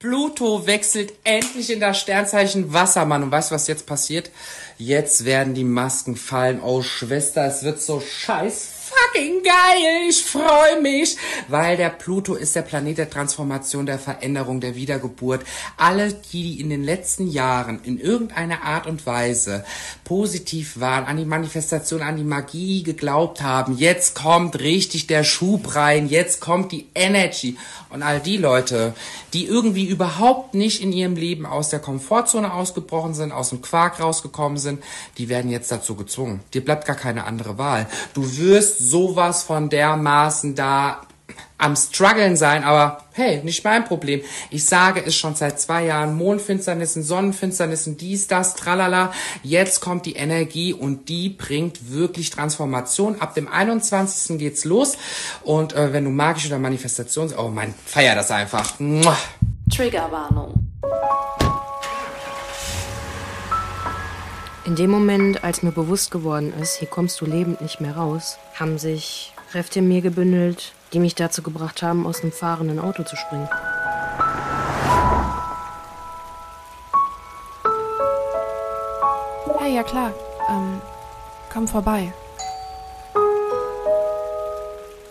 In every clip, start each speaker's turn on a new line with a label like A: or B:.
A: Pluto wechselt endlich in das Sternzeichen Wassermann. Und weißt du, was jetzt passiert? Jetzt werden die Masken fallen. Oh Schwester, es wird so scheiß fucking geil. Ich freue mich, weil der Pluto ist der Planet der Transformation, der Veränderung, der Wiedergeburt. Alle, die in den letzten Jahren in irgendeiner Art und Weise positiv waren, an die Manifestation, an die Magie geglaubt haben, jetzt kommt richtig der Schub rein, jetzt kommt die Energy. Und all die Leute, die irgendwie überhaupt nicht in ihrem Leben aus der Komfortzone ausgebrochen sind, aus dem Quark rausgekommen sind, die werden jetzt dazu gezwungen. Dir bleibt gar keine andere Wahl. Du wirst sowas von dermaßen da am struggeln sein, aber hey, nicht mein Problem. Ich sage es schon seit zwei Jahren, Mondfinsternissen, Sonnenfinsternissen, dies, das, tralala. Jetzt kommt die Energie und die bringt wirklich Transformation. Ab dem 21. geht's los und äh, wenn du magisch oder Manifestation, oh mein, feier das einfach.
B: Triggerwarnung. In dem Moment, als mir bewusst geworden ist, hier kommst du lebend nicht mehr raus, haben sich Kräfte in mir gebündelt, die mich dazu gebracht haben, aus einem fahrenden Auto zu springen.
C: Hey, ja klar. Ähm, komm vorbei.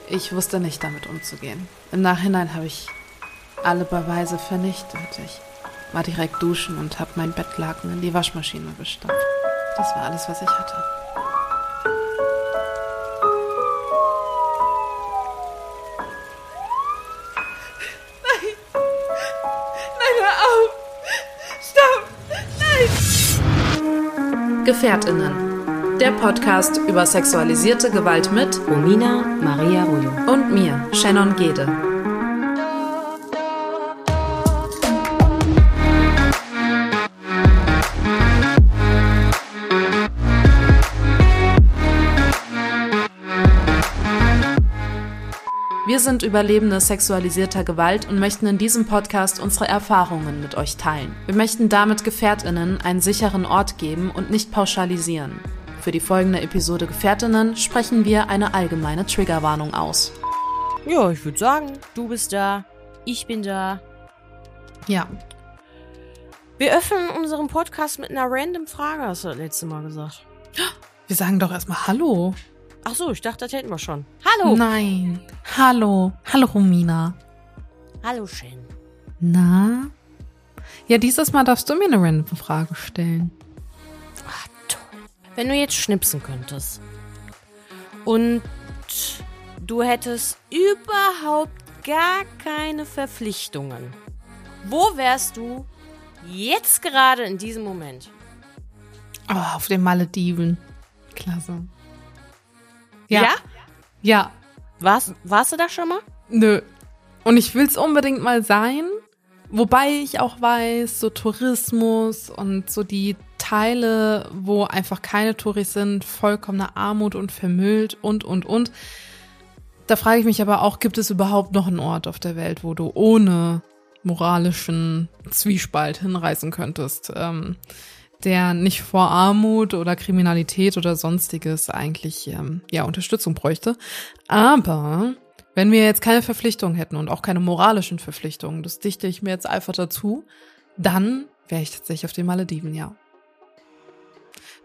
C: Ich wusste nicht, damit umzugehen. Im Nachhinein habe ich alle Beweise vernichtet. Ich war direkt duschen und habe mein Bettlaken in die Waschmaschine gestampft. Das war alles, was ich hatte.
D: Nein! Nein, hör auf! Stopp! Nein!
B: Gefährtinnen. Der Podcast über sexualisierte Gewalt mit
E: Romina Maria Rullo
B: und mir, Shannon Gede. Wir sind Überlebende sexualisierter Gewalt und möchten in diesem Podcast unsere Erfahrungen mit euch teilen. Wir möchten damit Gefährtinnen einen sicheren Ort geben und nicht pauschalisieren. Für die folgende Episode Gefährtinnen sprechen wir eine allgemeine Triggerwarnung aus.
E: Ja, ich würde sagen, du bist da, ich bin da.
C: Ja.
E: Wir öffnen unseren Podcast mit einer random Frage, hast du das letzte Mal gesagt.
C: Wir sagen doch erstmal Hallo.
E: Ach so, ich dachte, das hätten wir schon. Hallo.
C: Nein. Hallo. Hallo, Romina.
E: Hallo, Shen.
C: Na? Ja, dieses Mal darfst du mir eine random Frage stellen.
E: Ach, toll. Wenn du jetzt schnipsen könntest und du hättest überhaupt gar keine Verpflichtungen, wo wärst du jetzt gerade in diesem Moment?
C: Oh, auf den Malediven. Klasse.
E: Ja?
C: Ja.
E: Warst, warst du da schon mal?
C: Nö. Und ich will's unbedingt mal sein. Wobei ich auch weiß, so Tourismus und so die Teile, wo einfach keine Touris sind, vollkommene Armut und vermüllt und, und, und. Da frage ich mich aber auch, gibt es überhaupt noch einen Ort auf der Welt, wo du ohne moralischen Zwiespalt hinreisen könntest, ähm, der nicht vor Armut oder Kriminalität oder sonstiges eigentlich ähm, ja Unterstützung bräuchte. Aber wenn wir jetzt keine Verpflichtungen hätten und auch keine moralischen Verpflichtungen, das dichte ich mir jetzt einfach dazu, dann wäre ich tatsächlich auf den Malediven, ja.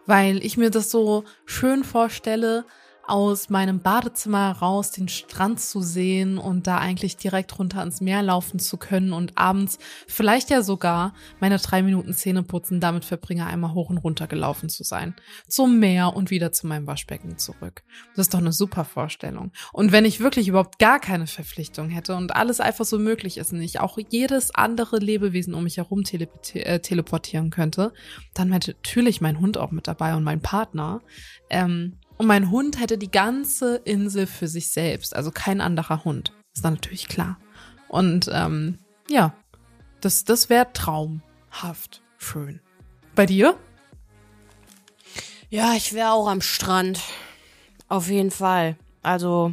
C: Weil ich mir das so schön vorstelle, aus meinem Badezimmer raus den Strand zu sehen und da eigentlich direkt runter ans Meer laufen zu können und abends vielleicht ja sogar meine drei Minuten Zähne putzen damit verbringe, einmal hoch und runter gelaufen zu sein. Zum Meer und wieder zu meinem Waschbecken zurück. Das ist doch eine super Vorstellung. Und wenn ich wirklich überhaupt gar keine Verpflichtung hätte und alles einfach so möglich ist und ich auch jedes andere Lebewesen um mich herum äh, teleportieren könnte, dann wäre natürlich mein Hund auch mit dabei und mein Partner. Ähm, und mein Hund hätte die ganze Insel für sich selbst, also kein anderer Hund. Ist dann natürlich klar. Und ähm, ja, das, das wäre traumhaft schön. Bei dir?
E: Ja, ich wäre auch am Strand. Auf jeden Fall. Also,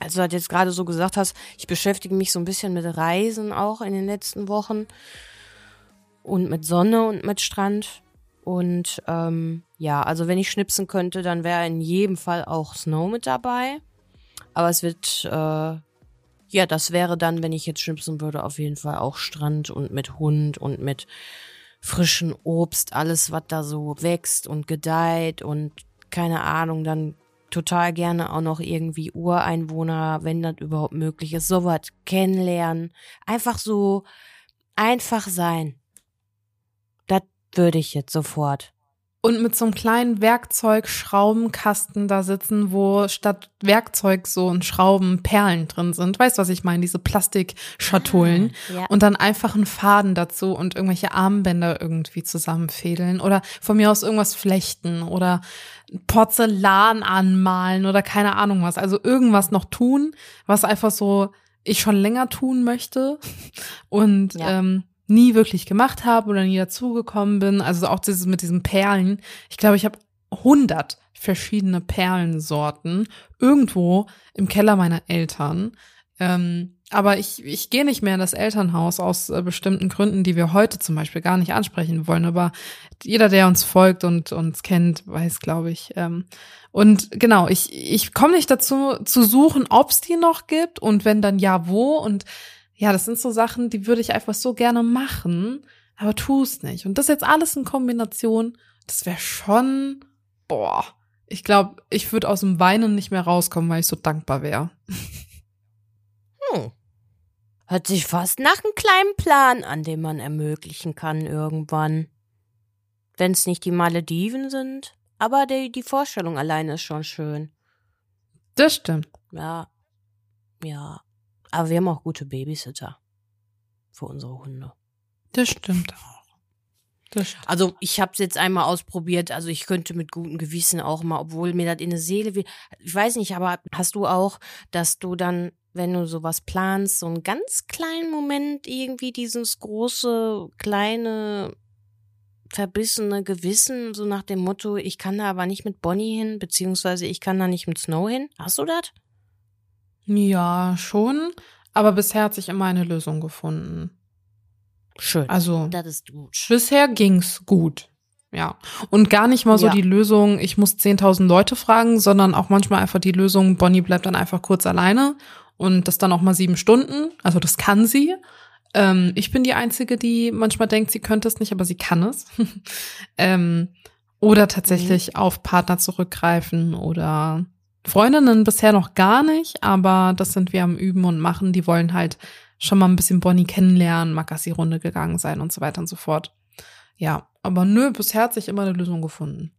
E: als du das jetzt gerade so gesagt hast, ich beschäftige mich so ein bisschen mit Reisen auch in den letzten Wochen. Und mit Sonne und mit Strand. Und ähm, ja, also wenn ich schnipsen könnte, dann wäre in jedem Fall auch Snow mit dabei. Aber es wird äh, Ja, das wäre dann, wenn ich jetzt schnipsen würde, auf jeden Fall auch Strand und mit Hund und mit frischen Obst, alles, was da so wächst und gedeiht und keine Ahnung, dann total gerne auch noch irgendwie Ureinwohner, wenn das überhaupt möglich ist, sowas kennenlernen. Einfach so einfach sein. Würde ich jetzt sofort
C: und mit so einem kleinen Werkzeug-Schraubenkasten da sitzen, wo statt Werkzeug so ein Schrauben Perlen drin sind. Weißt du, was ich meine? Diese Plastikschatullen. Ah, ja. Und dann einfach einen Faden dazu und irgendwelche Armbänder irgendwie zusammenfädeln. Oder von mir aus irgendwas flechten oder Porzellan anmalen oder keine Ahnung was. Also irgendwas noch tun, was einfach so ich schon länger tun möchte. Und ja. ähm, nie wirklich gemacht habe oder nie dazugekommen bin. Also auch dieses mit diesen Perlen. Ich glaube, ich habe hundert verschiedene Perlensorten irgendwo im Keller meiner Eltern. Ähm, aber ich, ich gehe nicht mehr in das Elternhaus aus äh, bestimmten Gründen, die wir heute zum Beispiel gar nicht ansprechen wollen. Aber jeder, der uns folgt und uns kennt, weiß, glaube ich. Ähm, und genau, ich, ich komme nicht dazu zu suchen, ob es die noch gibt und wenn dann ja, wo. Und ja, das sind so Sachen, die würde ich einfach so gerne machen, aber tu es nicht. Und das jetzt alles in Kombination, das wäre schon, boah, ich glaube, ich würde aus dem Weinen nicht mehr rauskommen, weil ich so dankbar wäre.
E: Hm. Hört sich fast nach einem kleinen Plan an, den man ermöglichen kann irgendwann. Wenn es nicht die Malediven sind, aber die, die Vorstellung alleine ist schon schön.
C: Das stimmt.
E: Ja. Ja. Aber wir haben auch gute Babysitter für unsere Hunde.
C: Das stimmt auch.
E: Das stimmt. Also ich habe es jetzt einmal ausprobiert. Also ich könnte mit gutem Gewissen auch mal, obwohl mir das in der Seele will. Ich weiß nicht, aber hast du auch, dass du dann, wenn du sowas planst, so einen ganz kleinen Moment irgendwie dieses große, kleine verbissene Gewissen, so nach dem Motto, ich kann da aber nicht mit Bonnie hin, beziehungsweise ich kann da nicht mit Snow hin. Hast du das?
C: Ja, schon. Aber bisher hat sich immer eine Lösung gefunden.
E: Schön.
C: Also
E: das ist gut.
C: bisher ging's gut. Ja. Und gar nicht mal so ja. die Lösung, ich muss 10.000 Leute fragen, sondern auch manchmal einfach die Lösung, Bonnie bleibt dann einfach kurz alleine und das dann auch mal sieben Stunden. Also das kann sie. Ähm, ich bin die Einzige, die manchmal denkt, sie könnte es nicht, aber sie kann es. ähm, oder tatsächlich mhm. auf Partner zurückgreifen oder Freundinnen bisher noch gar nicht, aber das sind wir am Üben und Machen. Die wollen halt schon mal ein bisschen Bonnie kennenlernen, mag Runde gegangen sein und so weiter und so fort. Ja, aber nö, bisher hat sich immer eine Lösung gefunden.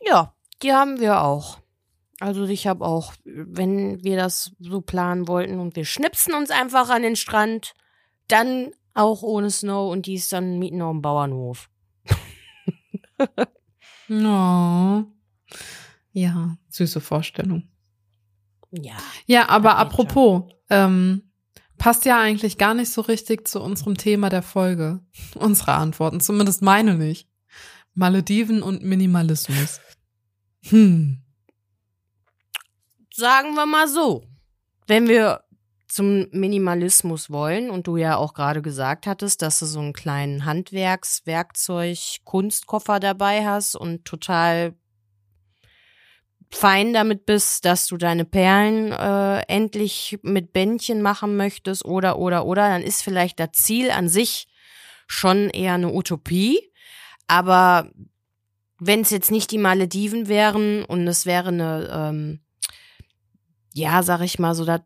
E: Ja, die haben wir auch. Also ich habe auch, wenn wir das so planen wollten und wir schnipsen uns einfach an den Strand, dann auch ohne Snow und die ist dann mieten auf dem Bauernhof.
C: oh. Ja, süße Vorstellung.
E: Ja.
C: Ja, aber apropos, ähm, passt ja eigentlich gar nicht so richtig zu unserem Thema der Folge. Unsere Antworten, zumindest meine nicht. Malediven und Minimalismus. Hm.
E: Sagen wir mal so. Wenn wir zum Minimalismus wollen und du ja auch gerade gesagt hattest, dass du so einen kleinen Handwerkswerkzeug Kunstkoffer dabei hast und total fein damit bist, dass du deine Perlen äh, endlich mit Bändchen machen möchtest oder oder oder, dann ist vielleicht das Ziel an sich schon eher eine Utopie. Aber wenn es jetzt nicht die Malediven wären und es wäre eine, ähm, ja, sag ich mal so, das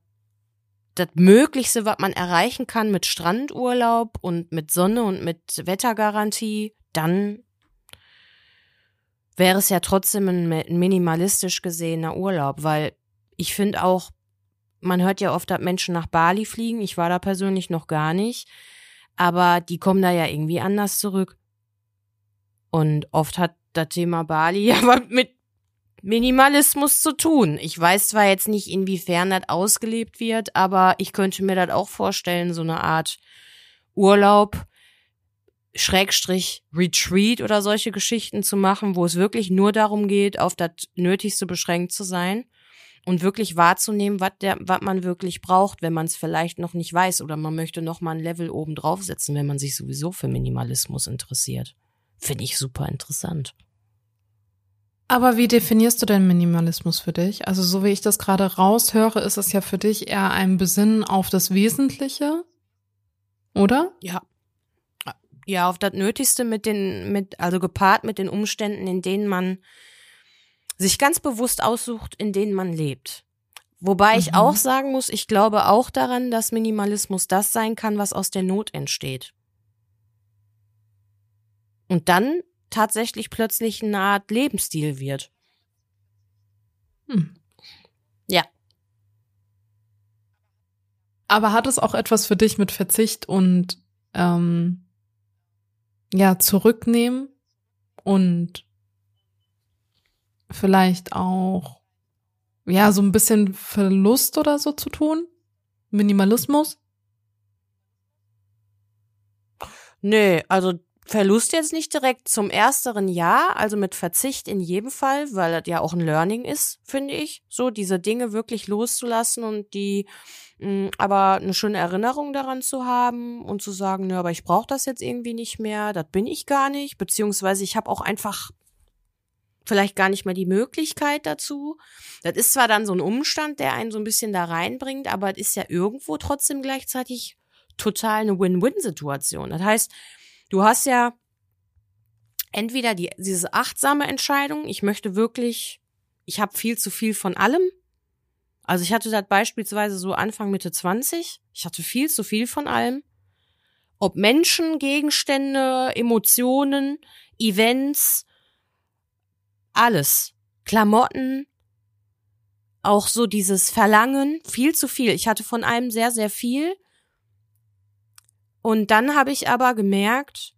E: das Möglichste, was man erreichen kann mit Strandurlaub und mit Sonne und mit Wettergarantie, dann wäre es ja trotzdem ein minimalistisch gesehener Urlaub, weil ich finde auch, man hört ja oft, dass Menschen nach Bali fliegen. Ich war da persönlich noch gar nicht. Aber die kommen da ja irgendwie anders zurück. Und oft hat das Thema Bali aber mit Minimalismus zu tun. Ich weiß zwar jetzt nicht, inwiefern das ausgelebt wird, aber ich könnte mir das auch vorstellen, so eine Art Urlaub, Schrägstrich Retreat oder solche Geschichten zu machen, wo es wirklich nur darum geht, auf das Nötigste beschränkt zu sein und wirklich wahrzunehmen, was der, was man wirklich braucht, wenn man es vielleicht noch nicht weiß oder man möchte noch mal ein Level oben draufsetzen, wenn man sich sowieso für Minimalismus interessiert. Finde ich super interessant.
C: Aber wie definierst du denn Minimalismus für dich? Also so wie ich das gerade raushöre, ist es ja für dich eher ein Besinnen auf das Wesentliche, oder?
E: Ja. Ja, auf das Nötigste mit den, mit, also gepaart mit den Umständen, in denen man sich ganz bewusst aussucht, in denen man lebt. Wobei mhm. ich auch sagen muss, ich glaube auch daran, dass Minimalismus das sein kann, was aus der Not entsteht. Und dann tatsächlich plötzlich eine Art Lebensstil wird. Hm. Ja.
C: Aber hat es auch etwas für dich mit Verzicht und ähm, ja, zurücknehmen und vielleicht auch ja, so ein bisschen Verlust oder so zu tun? Minimalismus?
E: Nee, also Verlust jetzt nicht direkt zum ersteren Jahr, also mit Verzicht in jedem Fall, weil das ja auch ein Learning ist, finde ich, so diese Dinge wirklich loszulassen und die mh, mm, aber eine schöne Erinnerung daran zu haben und zu sagen, nö, aber ich brauche das jetzt irgendwie nicht mehr, das bin ich gar nicht, beziehungsweise ich habe auch einfach vielleicht gar nicht mehr die Möglichkeit dazu. Das ist zwar dann so ein Umstand, der einen so ein bisschen da reinbringt, aber es ist ja irgendwo trotzdem gleichzeitig total eine Win-Win-Situation. Das heißt, Du hast ja entweder die, diese achtsame Entscheidung, ich möchte wirklich, ich habe viel zu viel von allem. Also ich hatte das beispielsweise so Anfang Mitte 20, ich hatte viel zu viel von allem. Ob Menschen, Gegenstände, Emotionen, Events, alles. Klamotten, auch so dieses Verlangen, viel zu viel. Ich hatte von allem sehr, sehr viel. Und dann habe ich aber gemerkt,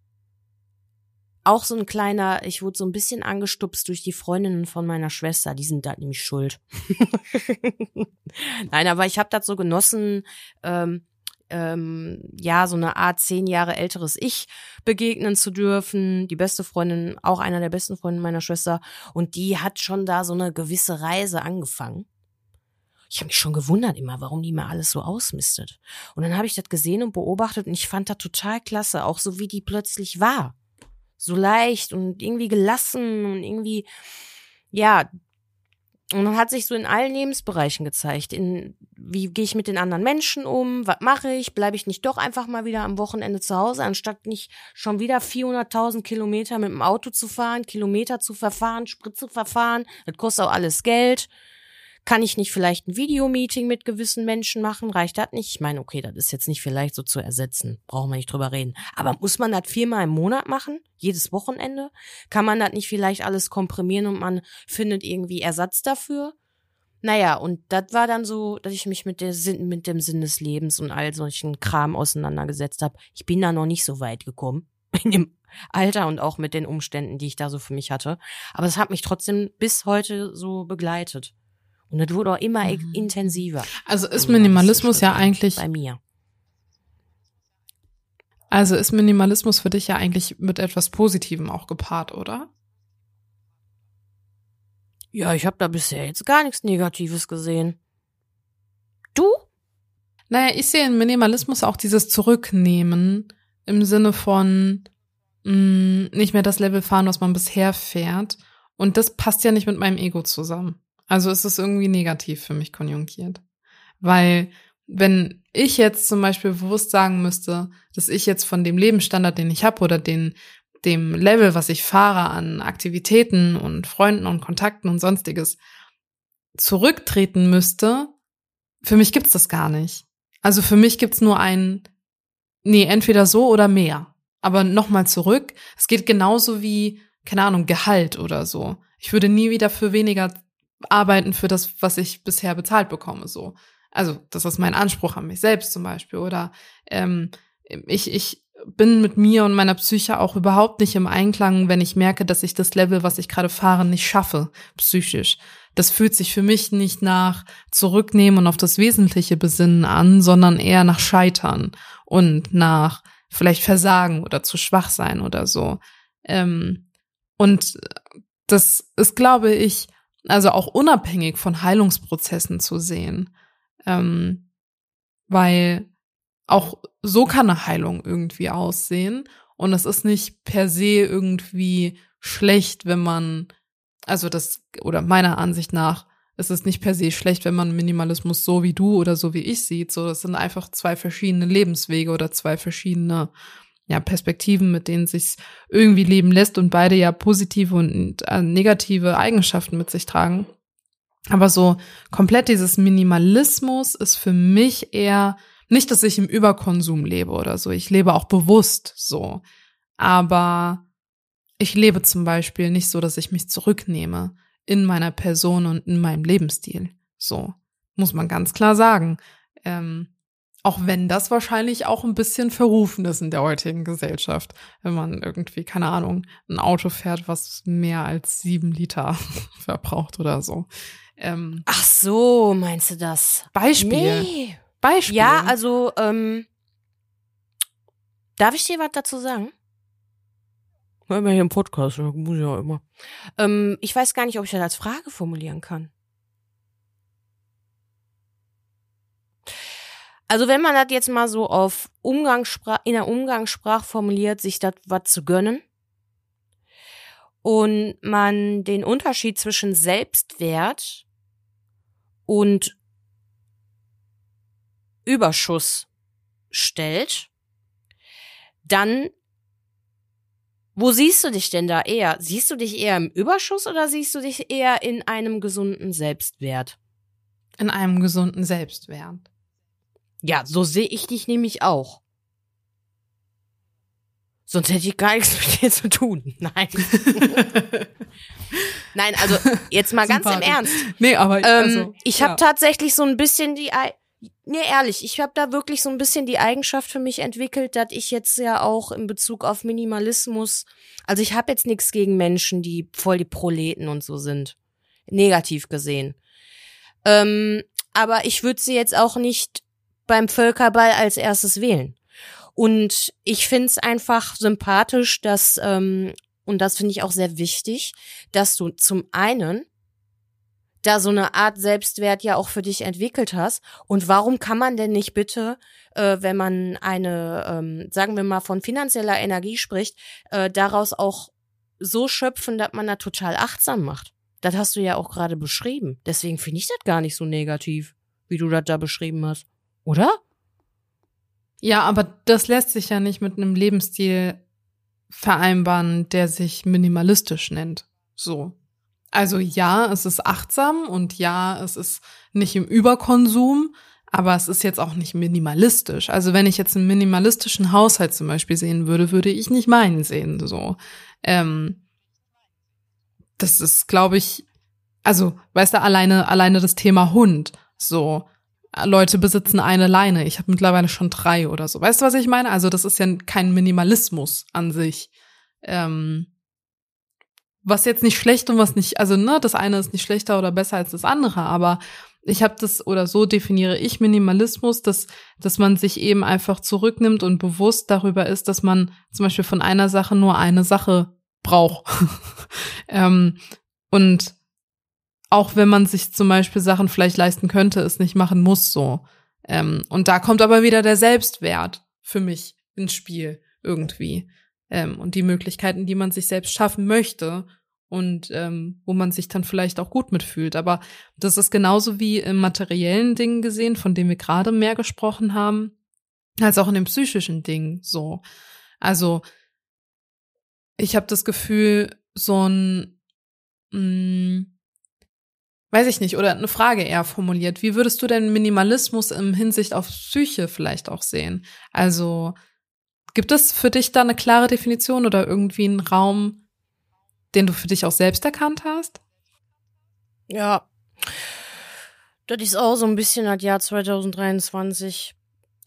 E: auch so ein kleiner, ich wurde so ein bisschen angestupst durch die Freundinnen von meiner Schwester, die sind da nämlich schuld. Nein, aber ich habe das so genossen, ähm, ähm, ja, so eine Art zehn Jahre älteres Ich begegnen zu dürfen. Die beste Freundin, auch einer der besten Freunde meiner Schwester. Und die hat schon da so eine gewisse Reise angefangen ich habe mich schon gewundert immer, warum die mal alles so ausmistet. Und dann habe ich das gesehen und beobachtet und ich fand das total klasse, auch so wie die plötzlich war. So leicht und irgendwie gelassen und irgendwie, ja, und dann hat sich so in allen Lebensbereichen gezeigt. In wie gehe ich mit den anderen Menschen um? Was mache ich? Bleibe ich nicht doch einfach mal wieder am Wochenende zu Hause, anstatt nicht schon wieder 400.000 Kilometer mit dem Auto zu fahren, Kilometer zu verfahren, Sprit zu verfahren? Das kostet auch alles Geld. Kann ich nicht vielleicht ein Videomeeting mit gewissen Menschen machen? Reicht das nicht? Ich meine, okay, das ist jetzt nicht vielleicht so zu ersetzen. Brauchen wir nicht drüber reden. Aber muss man das viermal im Monat machen? Jedes Wochenende? Kann man das nicht vielleicht alles komprimieren und man findet irgendwie Ersatz dafür? Naja, und das war dann so, dass ich mich mit, der Sinn, mit dem Sinn des Lebens und all solchen Kram auseinandergesetzt habe. Ich bin da noch nicht so weit gekommen. In dem Alter und auch mit den Umständen, die ich da so für mich hatte. Aber es hat mich trotzdem bis heute so begleitet. Und das wurde auch immer mhm. intensiver.
C: Also ist Minimalismus ja eigentlich.
E: Bei mir.
C: Also ist Minimalismus für dich ja eigentlich mit etwas Positivem auch gepaart, oder?
E: Ja, ich habe da bisher jetzt gar nichts Negatives gesehen. Du?
C: Naja, ich sehe in Minimalismus auch dieses Zurücknehmen im Sinne von mh, mm, nicht mehr das Level fahren, was man bisher fährt. Und das passt ja nicht mit meinem Ego zusammen. Also ist es irgendwie negativ für mich konjugiert. Weil wenn ich jetzt zum Beispiel bewusst sagen müsste, dass ich jetzt von dem Lebensstandard, den ich habe oder den, dem Level, was ich fahre an Aktivitäten und Freunden und Kontakten und sonstiges, zurücktreten müsste, für mich gibt's das gar nicht. Also für mich gibt's nur ein, nee, entweder so oder mehr. Aber nochmal zurück, es geht genauso wie, keine Ahnung, Gehalt oder so. Ich würde nie wieder für weniger arbeiten für das, was ich bisher bezahlt bekomme. So, also das ist mein Anspruch an mich selbst zum Beispiel. Oder ähm, ich ich bin mit mir und meiner Psyche auch überhaupt nicht im Einklang, wenn ich merke, dass ich das Level, was ich gerade fahre, nicht schaffe, psychisch. Das fühlt sich für mich nicht nach Zurücknehmen und auf das Wesentliche besinnen an, sondern eher nach Scheitern und nach vielleicht Versagen oder zu schwach sein oder so. Ähm, und das ist, glaube ich, also auch unabhängig von Heilungsprozessen zu sehen. Ähm, weil auch so kann eine Heilung irgendwie aussehen. Und es ist nicht per se irgendwie schlecht, wenn man Also das, oder meiner Ansicht nach, ist es nicht per se schlecht, wenn man Minimalismus so wie du oder so wie ich sieht. So, das sind einfach zwei verschiedene Lebenswege oder zwei verschiedene ja, Perspektiven, mit denen sich irgendwie leben lässt und beide ja positive und äh, negative Eigenschaften mit sich tragen. Aber so komplett dieses Minimalismus ist für mich eher nicht, dass ich im Überkonsum lebe oder so. Ich lebe auch bewusst so. Aber ich lebe zum Beispiel nicht so, dass ich mich zurücknehme in meiner Person und in meinem Lebensstil. So. Muss man ganz klar sagen. Ähm, auch wenn das wahrscheinlich auch ein bisschen verrufen ist in der heutigen Gesellschaft, wenn man irgendwie, keine Ahnung, ein Auto fährt, was mehr als sieben Liter verbraucht oder so.
E: Ähm, Ach so, meinst du das?
C: Beispiel.
E: Nee.
C: Beispiel.
E: Ja, also, ähm, darf ich dir was dazu sagen? Mal hier im Podcast, muss ich ja immer. Ähm, ich weiß gar nicht, ob ich das als Frage formulieren kann. Also wenn man das jetzt mal so auf Umgangssprach, in der Umgangssprache formuliert, sich das was zu gönnen und man den Unterschied zwischen Selbstwert und Überschuss stellt, dann wo siehst du dich denn da eher? Siehst du dich eher im Überschuss oder siehst du dich eher in einem gesunden Selbstwert?
C: In einem gesunden Selbstwert.
E: Ja, so sehe ich dich nämlich auch. Sonst hätte ich gar nichts mit dir zu tun. Nein. Nein, also jetzt mal ganz im Ernst.
C: Nee, aber
E: ähm, also, ich habe ja. tatsächlich so ein bisschen die Nee, ehrlich, ich habe da wirklich so ein bisschen die Eigenschaft für mich entwickelt, dass ich jetzt ja auch in Bezug auf Minimalismus, also ich habe jetzt nichts gegen Menschen, die voll die Proleten und so sind. Negativ gesehen. Ähm, aber ich würde sie jetzt auch nicht beim Völkerball als erstes wählen. Und ich find's einfach sympathisch, dass, ähm, und das finde ich auch sehr wichtig, dass du zum einen da so eine Art Selbstwert ja auch für dich entwickelt hast. Und warum kann man denn nicht bitte, äh, wenn man eine, ähm, sagen wir mal, von finanzieller Energie spricht, äh, daraus auch so schöpfen, dass man da total achtsam macht? Das hast du ja auch gerade beschrieben. Deswegen finde ich das gar nicht so negativ, wie du das da beschrieben hast. Oder?
C: Ja, aber das lässt sich ja nicht mit einem Lebensstil vereinbaren, der sich minimalistisch nennt. So. Also ja, es ist achtsam und ja, es ist nicht im Überkonsum, aber es ist jetzt auch nicht minimalistisch. Also wenn ich jetzt einen minimalistischen Haushalt zum Beispiel sehen würde, würde ich nicht meinen sehen. So, ähm, das ist, glaube ich, also weißt du, alleine alleine das Thema Hund. So, Leute besitzen eine Leine. Ich habe mittlerweile schon drei oder so. Weißt du, was ich meine? Also das ist ja kein Minimalismus an sich. Ähm, was jetzt nicht schlecht und was nicht, also ne, das eine ist nicht schlechter oder besser als das andere, aber ich habe das oder so definiere ich Minimalismus, dass dass man sich eben einfach zurücknimmt und bewusst darüber ist, dass man zum Beispiel von einer Sache nur eine Sache braucht. ähm, und auch wenn man sich zum Beispiel Sachen vielleicht leisten könnte, es nicht machen muss so. Ähm, und da kommt aber wieder der Selbstwert für mich ins Spiel irgendwie ähm, und die Möglichkeiten, die man sich selbst schaffen möchte und ähm, wo man sich dann vielleicht auch gut mitfühlt. Aber das ist genauso wie im materiellen Dingen gesehen, von dem wir gerade mehr gesprochen haben, als auch in den psychischen Dingen so. Also ich habe das Gefühl, so ein mh, mm, weiß ich nicht, oder eine Frage eher formuliert. Wie würdest du denn Minimalismus im Hinsicht auf Psyche vielleicht auch sehen? Also Gibt es für dich da eine klare Definition oder irgendwie einen Raum, den du für dich auch selbst erkannt hast?
E: Ja. Das ist auch so ein bisschen das Jahr 2023,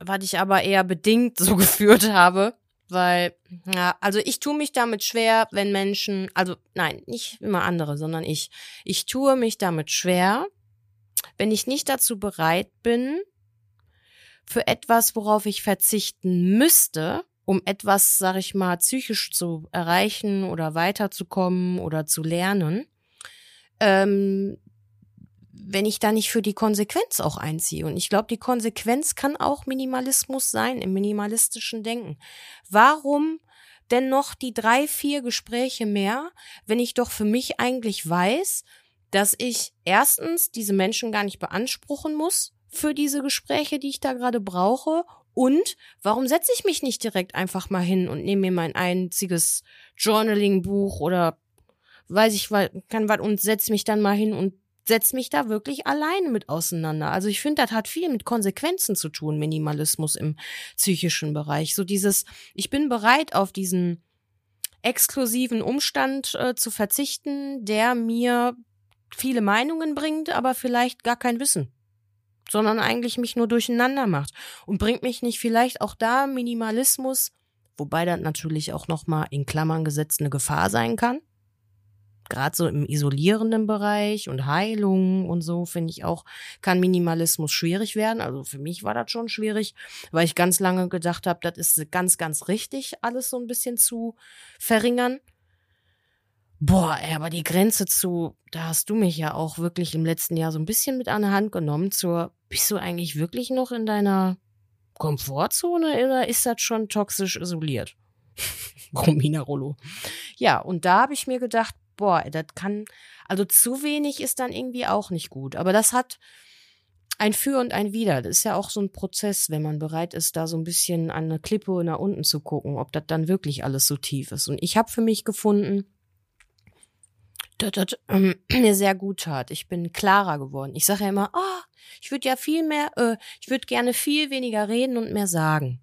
E: was ich aber eher bedingt so geführt habe. Weil, ja, also ich tue mich damit schwer, wenn Menschen, also nein, nicht immer andere, sondern ich. Ich tue mich damit schwer, wenn ich nicht dazu bereit bin, für etwas, worauf ich verzichten müsste, um etwas, sag ich mal, psychisch zu erreichen oder weiterzukommen oder zu lernen, ähm, wenn ich da nicht für die Konsequenz auch einziehe. Und ich glaube, die Konsequenz kann auch Minimalismus sein, im minimalistischen Denken. Warum denn noch die drei, vier Gespräche mehr, wenn ich doch für mich eigentlich weiß, dass ich erstens diese Menschen gar nicht beanspruchen muss für diese Gespräche, die ich da gerade brauche und warum setze ich mich nicht direkt einfach mal hin und nehme mir mein einziges Journaling-Buch oder weiß ich kann was und setze mich dann mal hin und setze mich da wirklich alleine mit auseinander. Also ich finde, das hat viel mit Konsequenzen zu tun, Minimalismus im psychischen Bereich. So dieses, ich bin bereit auf diesen exklusiven Umstand äh, zu verzichten, der mir viele Meinungen bringt, aber vielleicht gar kein Wissen sondern eigentlich mich nur durcheinander macht und bringt mich nicht vielleicht auch da Minimalismus, wobei das natürlich auch nochmal in Klammern gesetzt eine Gefahr sein kann. Gerade so im isolierenden Bereich und Heilung und so finde ich auch, kann Minimalismus schwierig werden. Also für mich war das schon schwierig, weil ich ganz lange gedacht habe, das ist ganz, ganz richtig, alles so ein bisschen zu verringern. Boah, aber die Grenze zu, da hast du mich ja auch wirklich im letzten Jahr so ein bisschen mit an der Hand genommen, zur, bist du eigentlich wirklich noch in deiner Komfortzone oder ist das schon toxisch isoliert? Romina Rollo. Ja, und da habe ich mir gedacht, boah, das kann, also zu wenig ist dann irgendwie auch nicht gut. Aber das hat ein Für und ein Wider. Das ist ja auch so ein Prozess, wenn man bereit ist, da so ein bisschen an eine Klippe nach unten zu gucken, ob das dann wirklich alles so tief ist. Und ich habe für mich gefunden, das, das ähm, mir sehr gut tat. Ich bin klarer geworden. Ich sage ja immer, oh, ich würde ja viel mehr, äh, ich würde gerne viel weniger reden und mehr sagen.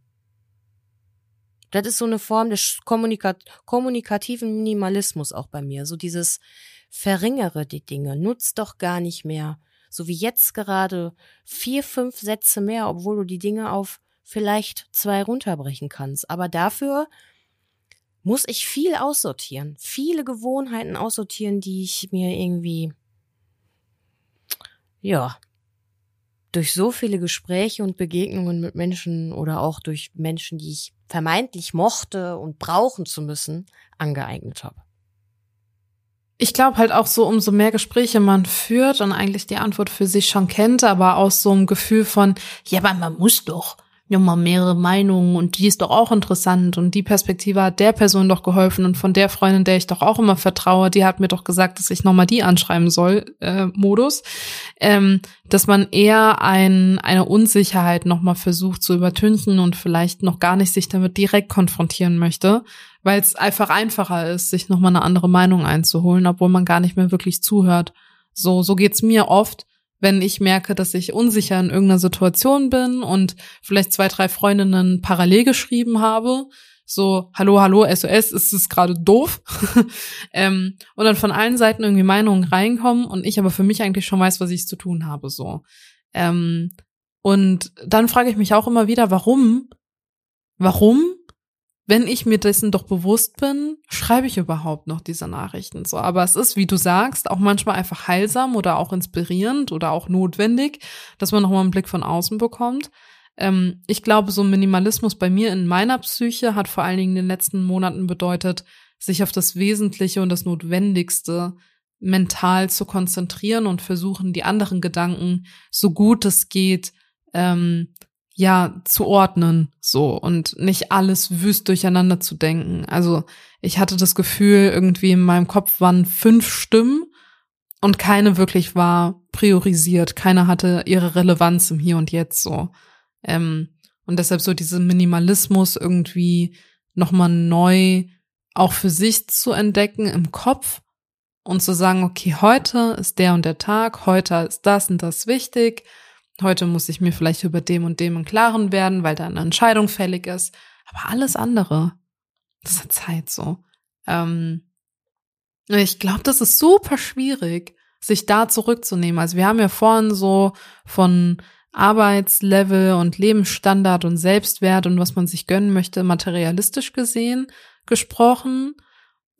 E: Das ist so eine Form des Kommunikat kommunikativen Minimalismus auch bei mir. So dieses verringere die Dinge, nutz doch gar nicht mehr. So wie jetzt gerade vier, fünf Sätze mehr, obwohl du die Dinge auf vielleicht zwei runterbrechen kannst. Aber dafür muss ich viel aussortieren, viele Gewohnheiten aussortieren, die ich mir irgendwie, ja, durch so viele Gespräche und Begegnungen mit Menschen oder auch durch Menschen, die ich vermeintlich mochte und brauchen zu müssen, angeeignet habe.
C: Ich glaube halt auch so, umso mehr Gespräche man führt und eigentlich die Antwort für sich schon kennt, aber aus so einem Gefühl von, ja, aber man muss doch nochmal mehrere Meinungen und die ist doch auch interessant und die Perspektive hat der Person doch geholfen und von der Freundin, der ich doch auch immer vertraue, die hat mir doch gesagt, dass ich nochmal die anschreiben soll, äh, Modus, ähm, dass man eher ein, eine Unsicherheit nochmal versucht zu übertünchen und vielleicht noch gar nicht sich damit direkt konfrontieren möchte, weil es einfach einfacher ist, sich nochmal eine andere Meinung einzuholen, obwohl man gar nicht mehr wirklich zuhört. So, so geht's mir oft wenn ich merke, dass ich unsicher in irgendeiner Situation bin und vielleicht zwei, drei Freundinnen parallel geschrieben habe, so, hallo, hallo, SOS, ist es gerade doof? ähm, und dann von allen Seiten irgendwie Meinungen reinkommen und ich aber für mich eigentlich schon weiß, was ich zu tun habe, so. Ähm, und dann frage ich mich auch immer wieder, warum? Warum wenn ich mir dessen doch bewusst bin, schreibe ich überhaupt noch diese Nachrichten so. Aber es ist, wie du sagst, auch manchmal einfach heilsam oder auch inspirierend oder auch notwendig, dass man nochmal einen Blick von außen bekommt. Ähm, ich glaube, so Minimalismus bei mir in meiner Psyche hat vor allen Dingen in den letzten Monaten bedeutet, sich auf das Wesentliche und das Notwendigste mental zu konzentrieren und versuchen, die anderen Gedanken so gut es geht ähm, ja zu ordnen so und nicht alles wüst durcheinander zu denken. Also ich hatte das Gefühl, irgendwie in meinem Kopf waren fünf Stimmen und keine wirklich war priorisiert. Keine hatte ihre Relevanz im Hier und Jetzt so. Ähm, und deshalb so diesen Minimalismus irgendwie nochmal neu auch für sich zu entdecken im Kopf und zu sagen, okay, heute ist der und der Tag, heute ist das und das wichtig Heute muss ich mir vielleicht über dem und dem im Klaren werden, weil da eine Entscheidung fällig ist. Aber alles andere, das hat Zeit so. Ähm, ich glaube, das ist super schwierig, sich da zurückzunehmen. Also wir haben ja vorhin so von Arbeitslevel und Lebensstandard und Selbstwert und was man sich gönnen möchte, materialistisch gesehen gesprochen.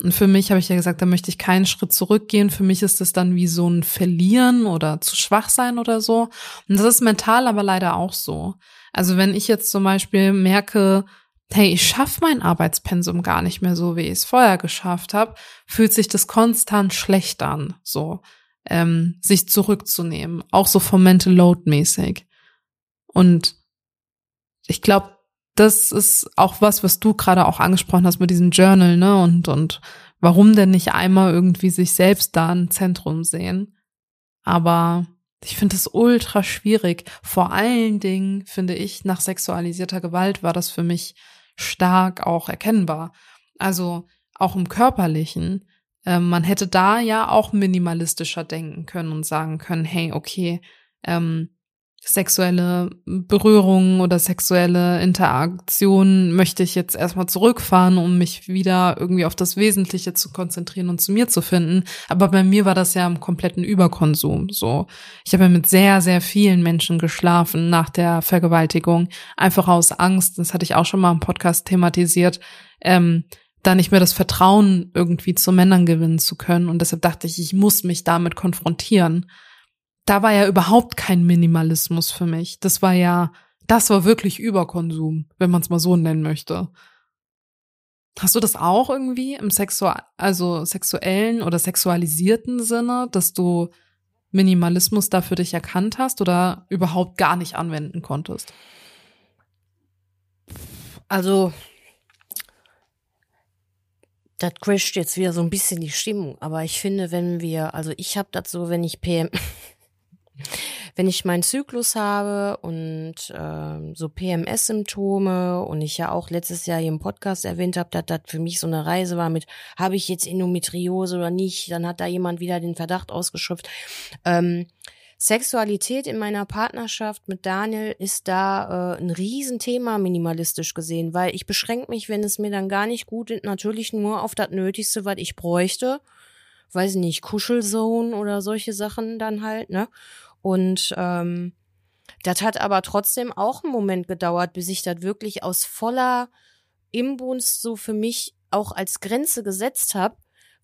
C: Und für mich habe ich ja gesagt, da möchte ich keinen Schritt zurückgehen. Für mich ist es dann wie so ein Verlieren oder zu schwach sein oder so. Und das ist mental aber leider auch so. Also wenn ich jetzt zum Beispiel merke, hey, ich schaffe mein Arbeitspensum gar nicht mehr so, wie ich es vorher geschafft habe, fühlt sich das konstant schlecht an, so ähm, sich zurückzunehmen, auch so vom Mental Load mäßig. Und ich glaube, das ist auch was, was du gerade auch angesprochen hast mit diesem Journal, ne? Und, und warum denn nicht einmal irgendwie sich selbst da ein Zentrum sehen? Aber ich finde es ultra schwierig. Vor allen Dingen finde ich, nach sexualisierter Gewalt war das für mich stark auch erkennbar. Also auch im körperlichen. Äh, man hätte da ja auch minimalistischer denken können und sagen können, hey, okay, ähm, sexuelle Berührungen oder sexuelle Interaktionen möchte ich jetzt erstmal zurückfahren, um mich wieder irgendwie auf das Wesentliche zu konzentrieren und zu mir zu finden. Aber bei mir war das ja im kompletten Überkonsum so. Ich habe ja mit sehr, sehr vielen Menschen geschlafen nach der Vergewaltigung, einfach aus Angst, das hatte ich auch schon mal im Podcast thematisiert, ähm, da nicht mehr das Vertrauen irgendwie zu Männern gewinnen zu können. Und deshalb dachte ich, ich muss mich damit konfrontieren da war ja überhaupt kein Minimalismus für mich. Das war ja, das war wirklich Überkonsum, wenn man es mal so nennen möchte. Hast du das auch irgendwie im Sexu also sexuellen oder sexualisierten Sinne, dass du Minimalismus da für dich erkannt hast oder überhaupt gar nicht anwenden konntest?
E: Also, das crasht jetzt wieder so ein bisschen die Stimmung, aber ich finde, wenn wir, also ich habe das so, wenn ich PM, wenn ich meinen Zyklus habe und äh, so PMS-Symptome und ich ja auch letztes Jahr hier im Podcast erwähnt habe, dass das für mich so eine Reise war mit, habe ich jetzt Endometriose oder nicht, dann hat da jemand wieder den Verdacht ausgeschöpft. Ähm, Sexualität in meiner Partnerschaft mit Daniel ist da äh, ein Riesenthema minimalistisch gesehen, weil ich beschränke mich, wenn es mir dann gar nicht gut ist, natürlich nur auf das Nötigste, was ich bräuchte. Weiß nicht, Kuschelzone oder solche Sachen dann halt, ne? Und ähm, das hat aber trotzdem auch einen Moment gedauert, bis ich das wirklich aus voller Imbunst so für mich auch als Grenze gesetzt habe,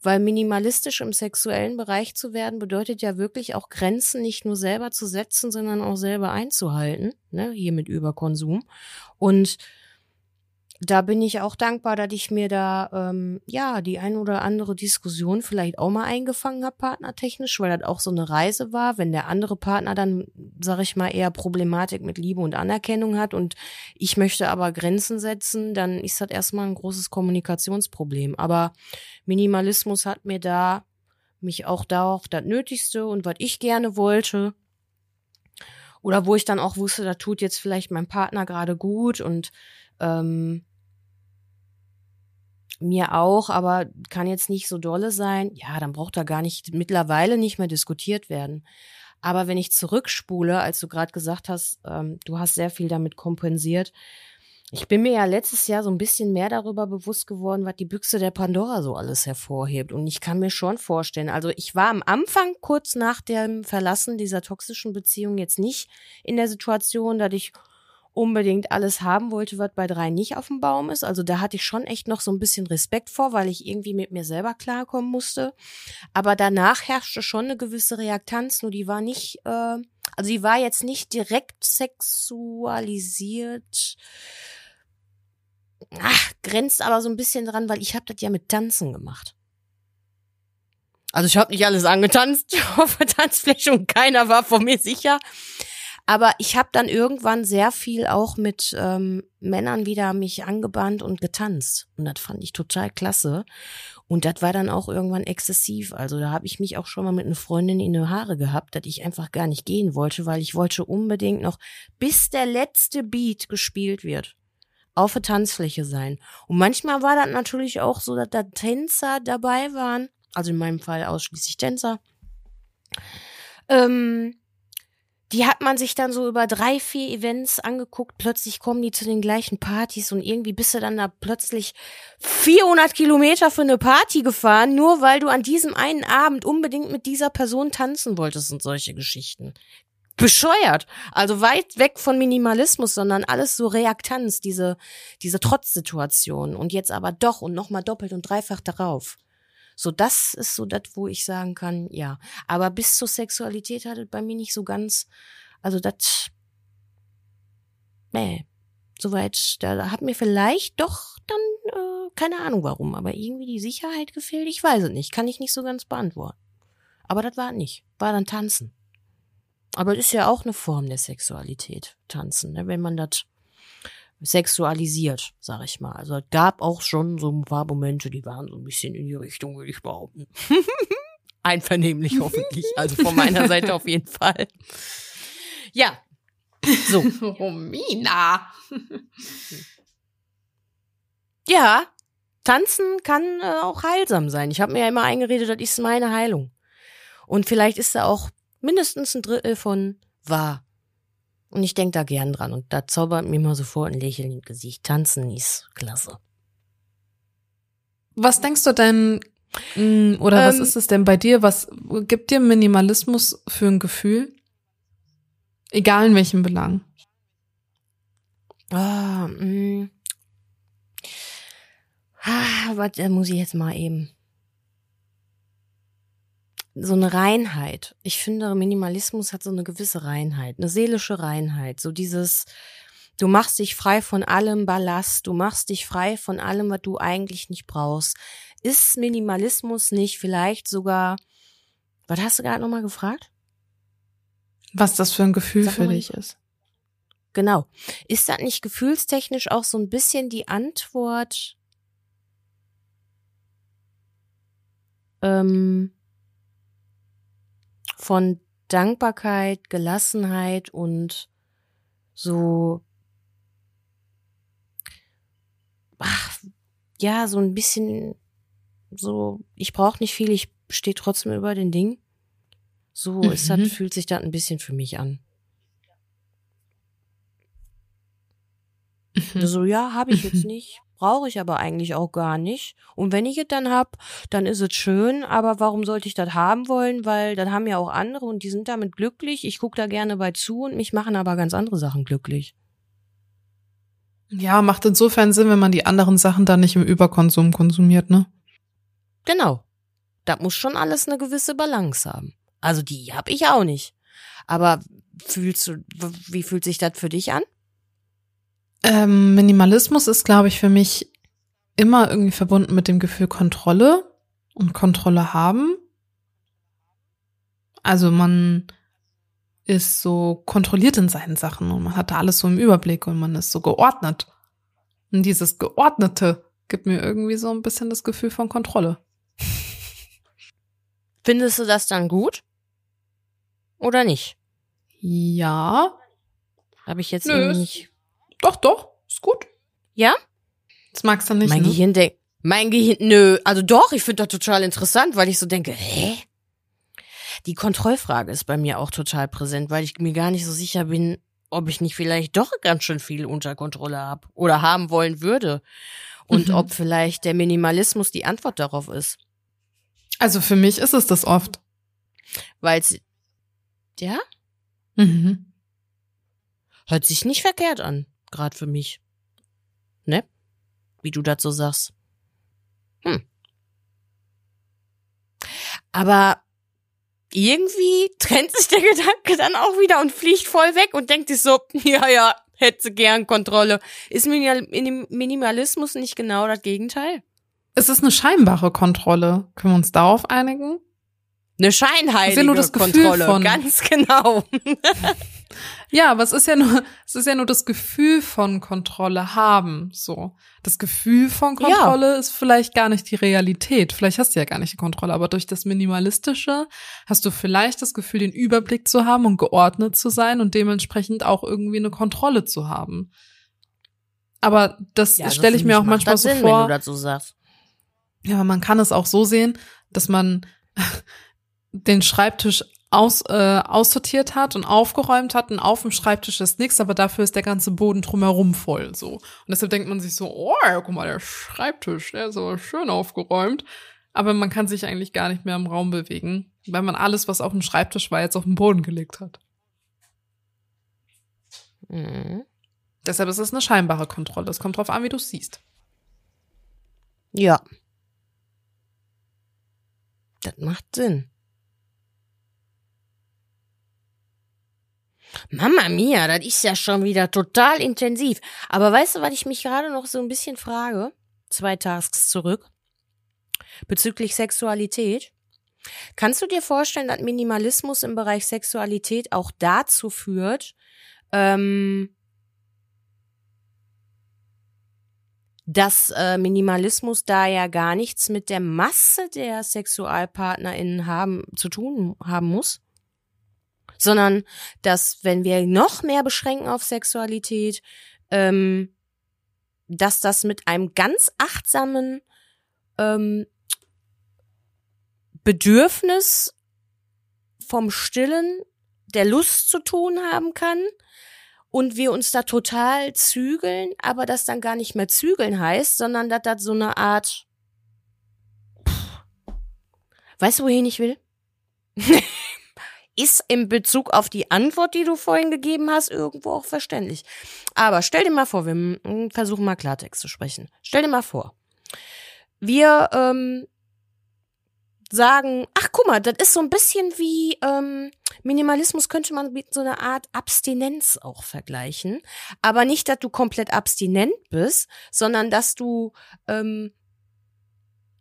E: weil minimalistisch im sexuellen Bereich zu werden bedeutet ja wirklich auch Grenzen nicht nur selber zu setzen, sondern auch selber einzuhalten, ne, hier mit Überkonsum. Und da bin ich auch dankbar, dass ich mir da ähm, ja die ein oder andere Diskussion vielleicht auch mal eingefangen habe, partnertechnisch, weil das auch so eine Reise war. Wenn der andere Partner dann, sag ich mal, eher Problematik mit Liebe und Anerkennung hat und ich möchte aber Grenzen setzen, dann ist das erstmal ein großes Kommunikationsproblem. Aber Minimalismus hat mir da mich auch da auch das Nötigste und was ich gerne wollte. Oder wo ich dann auch wusste, da tut jetzt vielleicht mein Partner gerade gut und ähm, mir auch, aber kann jetzt nicht so dolle sein. Ja, dann braucht da gar nicht mittlerweile nicht mehr diskutiert werden. Aber wenn ich zurückspule, als du gerade gesagt hast, ähm, du hast sehr viel damit kompensiert. Ich bin mir ja letztes Jahr so ein bisschen mehr darüber bewusst geworden, was die Büchse der Pandora so alles hervorhebt. Und ich kann mir schon vorstellen, also ich war am Anfang kurz nach dem Verlassen dieser toxischen Beziehung jetzt nicht in der Situation, dass ich unbedingt alles haben wollte, was bei drei nicht auf dem Baum ist. Also da hatte ich schon echt noch so ein bisschen Respekt vor, weil ich irgendwie mit mir selber klarkommen musste. Aber danach herrschte schon eine gewisse Reaktanz, nur die war nicht, äh, also die war jetzt nicht direkt sexualisiert. Ach, grenzt aber so ein bisschen dran, weil ich habe das ja mit Tanzen gemacht. Also ich habe nicht alles angetanzt auf der Tanzfläche und keiner war vor mir sicher. Aber ich habe dann irgendwann sehr viel auch mit ähm, Männern wieder mich angebahnt und getanzt. Und das fand ich total klasse. Und das war dann auch irgendwann exzessiv. Also da habe ich mich auch schon mal mit einer Freundin in die Haare gehabt, dass ich einfach gar nicht gehen wollte, weil ich wollte unbedingt noch, bis der letzte Beat gespielt wird, auf der Tanzfläche sein. Und manchmal war das natürlich auch so, dass da Tänzer dabei waren. Also in meinem Fall ausschließlich Tänzer. Ähm, die hat man sich dann so über drei, vier Events angeguckt. Plötzlich kommen die zu den gleichen Partys und irgendwie bist du dann da plötzlich 400 Kilometer für eine Party gefahren, nur weil du an diesem einen Abend unbedingt mit dieser Person tanzen wolltest und solche Geschichten. Bescheuert. Also weit weg von Minimalismus, sondern alles so Reaktanz, diese, diese Trotzsituation. Und jetzt aber doch und nochmal doppelt und dreifach darauf. So, das ist so das, wo ich sagen kann, ja. Aber bis zur Sexualität hat es bei mir nicht so ganz, also das, nee, soweit, da hat mir vielleicht doch dann, äh, keine Ahnung warum, aber irgendwie die Sicherheit gefehlt, ich weiß es nicht, kann ich nicht so ganz beantworten. Aber das war nicht, war dann Tanzen. Aber das ist ja auch eine Form der Sexualität, Tanzen, ne? wenn man das sexualisiert, sag ich mal. Also es gab auch schon so ein paar Momente, die waren so ein bisschen in die Richtung, würde ich behaupten. Einvernehmlich hoffentlich. Also von meiner Seite auf jeden Fall. Ja. So.
C: Romina.
E: Ja, tanzen kann äh, auch heilsam sein. Ich habe mir ja immer eingeredet, das ist meine Heilung. Und vielleicht ist da auch mindestens ein Drittel von wahr. Und ich denk da gern dran. Und da zaubert mir immer sofort ein Lächeln im Gesicht. Tanzen ist klasse.
C: Was denkst du denn, mh, oder was
E: Ähm,
C: ist es denn bei dir? Was gibt dir Minimalismus für ein Gefühl? Egal in welchem Belang.
E: Ah, mh. Ah, warte, muss ich jetzt mal eben. So eine Reinheit. Ich finde, Minimalismus hat so eine gewisse Reinheit, eine seelische Reinheit. So dieses, du machst dich frei von allem Ballast, du machst dich frei von allem, was du eigentlich nicht brauchst. Ist Minimalismus nicht vielleicht sogar, was hast du gerade nochmal gefragt?
C: Was das für ein Gefühl
E: Sag
C: für dich ist.
E: Genau. Ist das nicht gefühlstechnisch auch so ein bisschen die Antwort ähm, von Dankbarkeit, Gelassenheit und so, ach, ja, so ein bisschen so, ich brauche nicht viel, ich stehe trotzdem über den Ding. So ist
C: Mhm.
E: das, fühlt sich das ein bisschen für mich an.
C: Mhm.
E: So, ja, habe ich jetzt nicht. Brauche ich aber eigentlich auch gar nicht. Und wenn ich es dann hab, dann ist es schön, aber warum sollte ich das haben wollen? Weil das haben ja auch andere und die sind damit glücklich. Ich gucke da gerne bei zu und mich machen aber ganz andere Sachen glücklich.
C: Ja, macht insofern Sinn, wenn man die anderen Sachen dann nicht im Überkonsum konsumiert, ne?
E: Genau. Das muss schon alles eine gewisse Balance haben. Also die hab ich auch nicht. Aber fühlst du, wie fühlt sich das für dich an?
C: Ähm, Minimalismus ist, glaube ich, für mich immer irgendwie verbunden mit dem Gefühl Kontrolle und Kontrolle haben. Also man ist so kontrolliert in seinen Sachen und man hat da alles so im Überblick und man ist so geordnet. Und dieses Geordnete gibt mir irgendwie so ein bisschen das Gefühl von Kontrolle.
E: Findest du das dann gut? Oder nicht?
C: Ja,
E: Habe ich jetzt
C: Nö,
E: nicht.
C: Doch, doch, ist gut.
E: Ja?
C: Das magst du nicht,
E: mein
C: ne?
E: Gehirn denkt, mein Gehirn, nö, also doch, ich finde das total interessant, weil ich so denke, hä? Die Kontrollfrage ist bei mir auch total präsent, weil ich mir gar nicht so sicher bin, ob ich nicht vielleicht doch ganz schön viel unter Kontrolle habe oder haben wollen würde. Und
C: Mhm.
E: ob vielleicht der Minimalismus die Antwort darauf ist.
C: Also für mich ist es das oft.
E: Weil es, ja,
C: Mhm.
E: hört sich nicht verkehrt an, gerade für mich. Ne? Wie du dazu sagst. Hm. Aber irgendwie trennt sich der Gedanke dann auch wieder und fliegt voll weg und denkt sich so, ja, ja, hätte gern Kontrolle. Ist Minimal- Minim- Minimalismus nicht genau das Gegenteil?
C: Es ist eine scheinbare Kontrolle. Können wir uns darauf einigen?
E: Eine scheinheilige
C: ja das
E: Kontrolle,
C: von-
E: ganz genau.
C: Ja, aber es ist ja nur, es ist ja nur das Gefühl von Kontrolle haben, so. Das Gefühl von
E: Ja.
C: Kontrolle ist vielleicht gar nicht die Realität. Vielleicht hast du ja gar nicht die Kontrolle, aber durch das Minimalistische hast du vielleicht das Gefühl, den Überblick zu haben und geordnet zu sein und dementsprechend auch irgendwie eine Kontrolle zu haben. Aber das
E: Ja,
C: stelle ich mir auch manchmal so
E: Sinn,
C: vor.
E: wenn du dazu sagst.
C: Ja, aber man kann es auch so sehen, dass man den Schreibtisch aus, äh, aussortiert hat und aufgeräumt hat und auf dem Schreibtisch ist nichts, aber dafür ist der ganze Boden drumherum voll so. Und deshalb denkt man sich so, oh, ja, guck mal, der Schreibtisch, der ist aber schön aufgeräumt. Aber man kann sich eigentlich gar nicht mehr im Raum bewegen, weil man alles, was auf dem Schreibtisch war, jetzt auf den Boden gelegt hat.
E: Mhm.
C: Deshalb ist es eine scheinbare Kontrolle. Es kommt drauf an, wie du es siehst.
E: Ja. Das macht Sinn. Mama mia, das ist ja schon wieder total intensiv. Aber weißt du, was ich mich gerade noch so ein bisschen frage? Zwei Tasks zurück. Bezüglich Sexualität. Kannst du dir vorstellen, dass Minimalismus im Bereich Sexualität auch dazu führt, ähm, dass äh, Minimalismus da ja gar nichts mit der Masse der SexualpartnerInnen haben, zu tun haben muss, sondern dass, wenn wir noch mehr beschränken auf Sexualität, ähm, dass das mit einem ganz achtsamen ähm, Bedürfnis vom Stillen der Lust zu tun haben kann und wir uns da total zügeln, aber das dann gar nicht mehr zügeln heißt, sondern dass das so eine Art Weißt du, wohin ich will? Ist im Bezug auf die Antwort, die du vorhin gegeben hast, irgendwo auch verständlich. Aber stell dir mal vor, wir versuchen mal Klartext zu sprechen. Stell dir mal vor, wir ähm, sagen, ach guck mal, das ist so ein bisschen wie ähm, Minimalismus könnte man mit so einer Art Abstinenz auch vergleichen. Aber nicht, dass du komplett abstinent bist, sondern dass du ähm,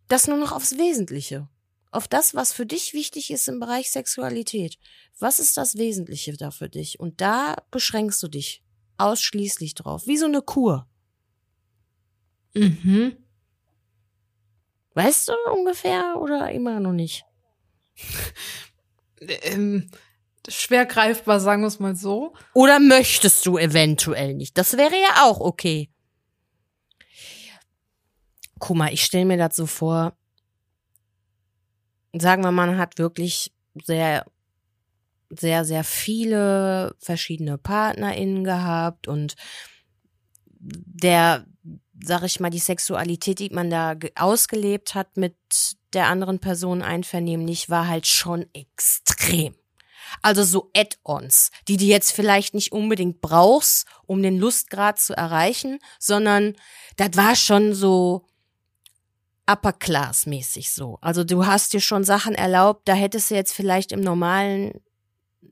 E: das nur noch aufs Wesentliche. Auf das, was für dich wichtig ist im Bereich Sexualität. Was ist das Wesentliche da für dich? Und da beschränkst du dich ausschließlich drauf. Wie so eine Kur.
C: Mhm.
E: Weißt du ungefähr oder immer noch nicht?
C: ähm, schwer greifbar, sagen wir es mal so.
E: Oder möchtest du eventuell nicht? Das wäre ja auch okay. Guck mal, ich stelle mir das so vor. Sagen wir, man hat wirklich sehr, sehr, sehr viele verschiedene PartnerInnen gehabt und der sag ich mal, die Sexualität, die man da ausgelebt hat mit der anderen Person einvernehmlich, war halt schon extrem. Also so Add-ons, die du jetzt vielleicht nicht unbedingt brauchst, um den Lustgrad zu erreichen, sondern das war schon so upper class mäßig so. Also du hast dir schon Sachen erlaubt, da hättest du jetzt vielleicht im normalen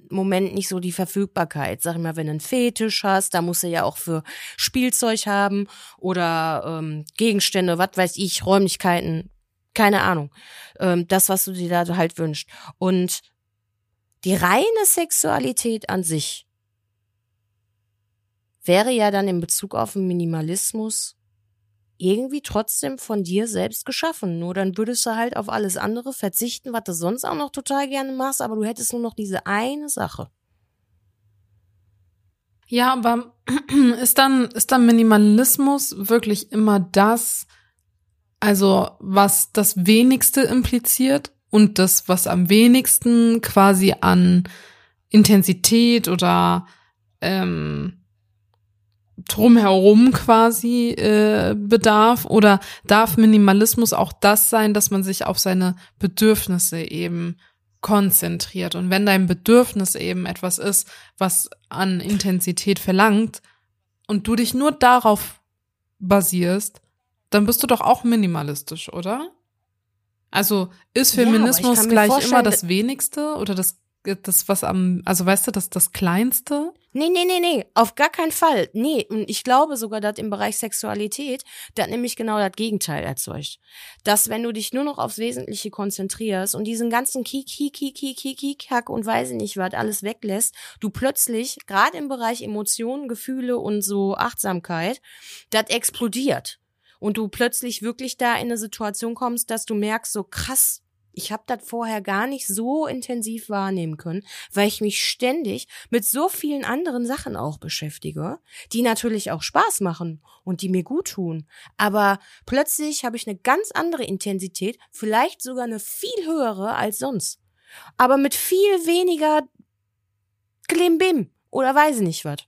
E: Moment nicht so die Verfügbarkeit. Sag ich mal, wenn du einen Fetisch hast, da musst du ja auch für Spielzeug haben oder ähm, Gegenstände, was weiß ich, Räumlichkeiten, keine Ahnung. Ähm, das, was du dir da halt wünschst. Und die reine Sexualität an sich wäre ja dann in Bezug auf den Minimalismus irgendwie trotzdem von dir selbst geschaffen. Nur dann würdest du halt auf alles andere verzichten, was du sonst auch noch total gerne machst, aber du hättest nur noch diese eine Sache.
C: Ja, aber ist dann, ist dann Minimalismus wirklich immer das, also was das wenigste impliziert und das, was am wenigsten quasi an Intensität oder ähm, drumherum quasi äh, bedarf oder darf Minimalismus auch das sein, dass man sich auf seine Bedürfnisse eben konzentriert und wenn dein Bedürfnis eben etwas ist, was an Intensität verlangt und du dich nur darauf basierst, dann bist du doch auch minimalistisch, oder? Also ist Feminismus ja, gleich immer das wenigste oder das das, was am, also weißt du, das, das Kleinste?
E: Nee, nee, nee, nee, auf gar keinen Fall. Nee, und ich glaube sogar, dass im Bereich Sexualität, das nämlich genau das Gegenteil erzeugt. Dass wenn du dich nur noch aufs Wesentliche konzentrierst und diesen ganzen Kiek, Kiek, Kiek, Kiek, Kiek, Hack und weiß ich nicht was alles weglässt, du plötzlich, gerade im Bereich Emotionen, Gefühle und so Achtsamkeit, das explodiert. Und du plötzlich wirklich da in eine Situation kommst, dass du merkst, so krass, ich habe das vorher gar nicht so intensiv wahrnehmen können, weil ich mich ständig mit so vielen anderen Sachen auch beschäftige, die natürlich auch Spaß machen und die mir gut tun. Aber plötzlich habe ich eine ganz andere Intensität, vielleicht sogar eine viel höhere als sonst. Aber mit viel weniger Klimbim oder weiß ich nicht was.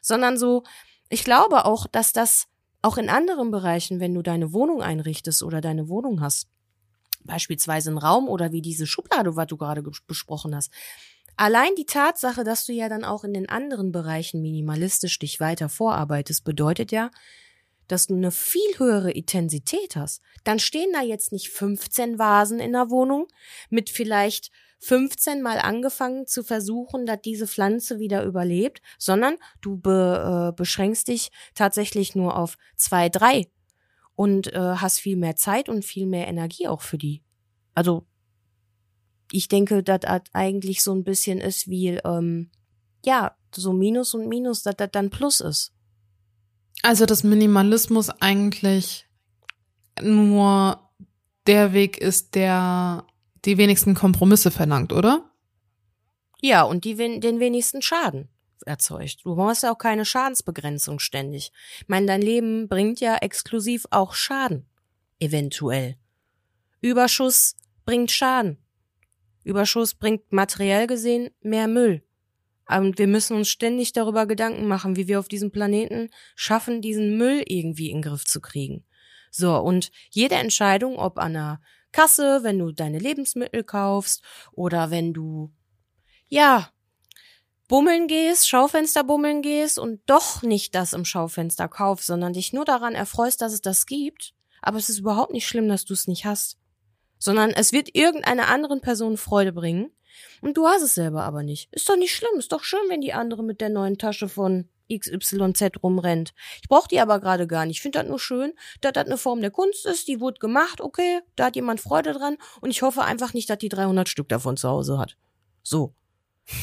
E: Sondern so, ich glaube auch, dass das auch in anderen Bereichen, wenn du deine Wohnung einrichtest oder deine Wohnung hast, beispielsweise ein Raum oder wie diese Schublade, was du gerade besprochen hast. Allein die Tatsache, dass du ja dann auch in den anderen Bereichen minimalistisch dich weiter vorarbeitest, bedeutet ja, dass du eine viel höhere Intensität hast. Dann stehen da jetzt nicht 15 Vasen in der Wohnung mit vielleicht 15 Mal angefangen zu versuchen, dass diese Pflanze wieder überlebt, sondern du be, äh, beschränkst dich tatsächlich nur auf zwei, drei und äh, hast viel mehr Zeit und viel mehr Energie auch für die. Also ich denke, dass das eigentlich so ein bisschen ist wie, ähm, ja, so Minus und Minus, dass das dann Plus ist.
C: Also, dass Minimalismus eigentlich nur der Weg ist, der die wenigsten Kompromisse verlangt, oder?
E: Ja, und die den wenigsten Schaden erzeugt. Du brauchst ja auch keine Schadensbegrenzung ständig. Ich meine, dein Leben bringt ja exklusiv auch Schaden. Eventuell. Überschuss bringt Schaden. Überschuss bringt materiell gesehen mehr Müll. Und wir müssen uns ständig darüber Gedanken machen, wie wir auf diesem Planeten schaffen, diesen Müll irgendwie in den Griff zu kriegen. So, und jede Entscheidung, ob an der Kasse, wenn du deine Lebensmittel kaufst oder wenn du, ja, bummeln gehst, Schaufenster bummeln gehst und doch nicht das im Schaufenster kaufst, sondern dich nur daran erfreust, dass es das gibt, aber es ist überhaupt nicht schlimm, dass du es nicht hast, sondern es wird irgendeiner anderen Person Freude bringen und du hast es selber aber nicht. Ist doch nicht schlimm, ist doch schön, wenn die andere mit der neuen Tasche von XYZ rumrennt. Ich brauche die aber gerade gar nicht. Ich finde das nur schön, dass das eine Form der Kunst ist, die wurde gemacht, okay, da hat jemand Freude dran und ich hoffe einfach nicht, dass die 300 Stück davon zu Hause hat. So.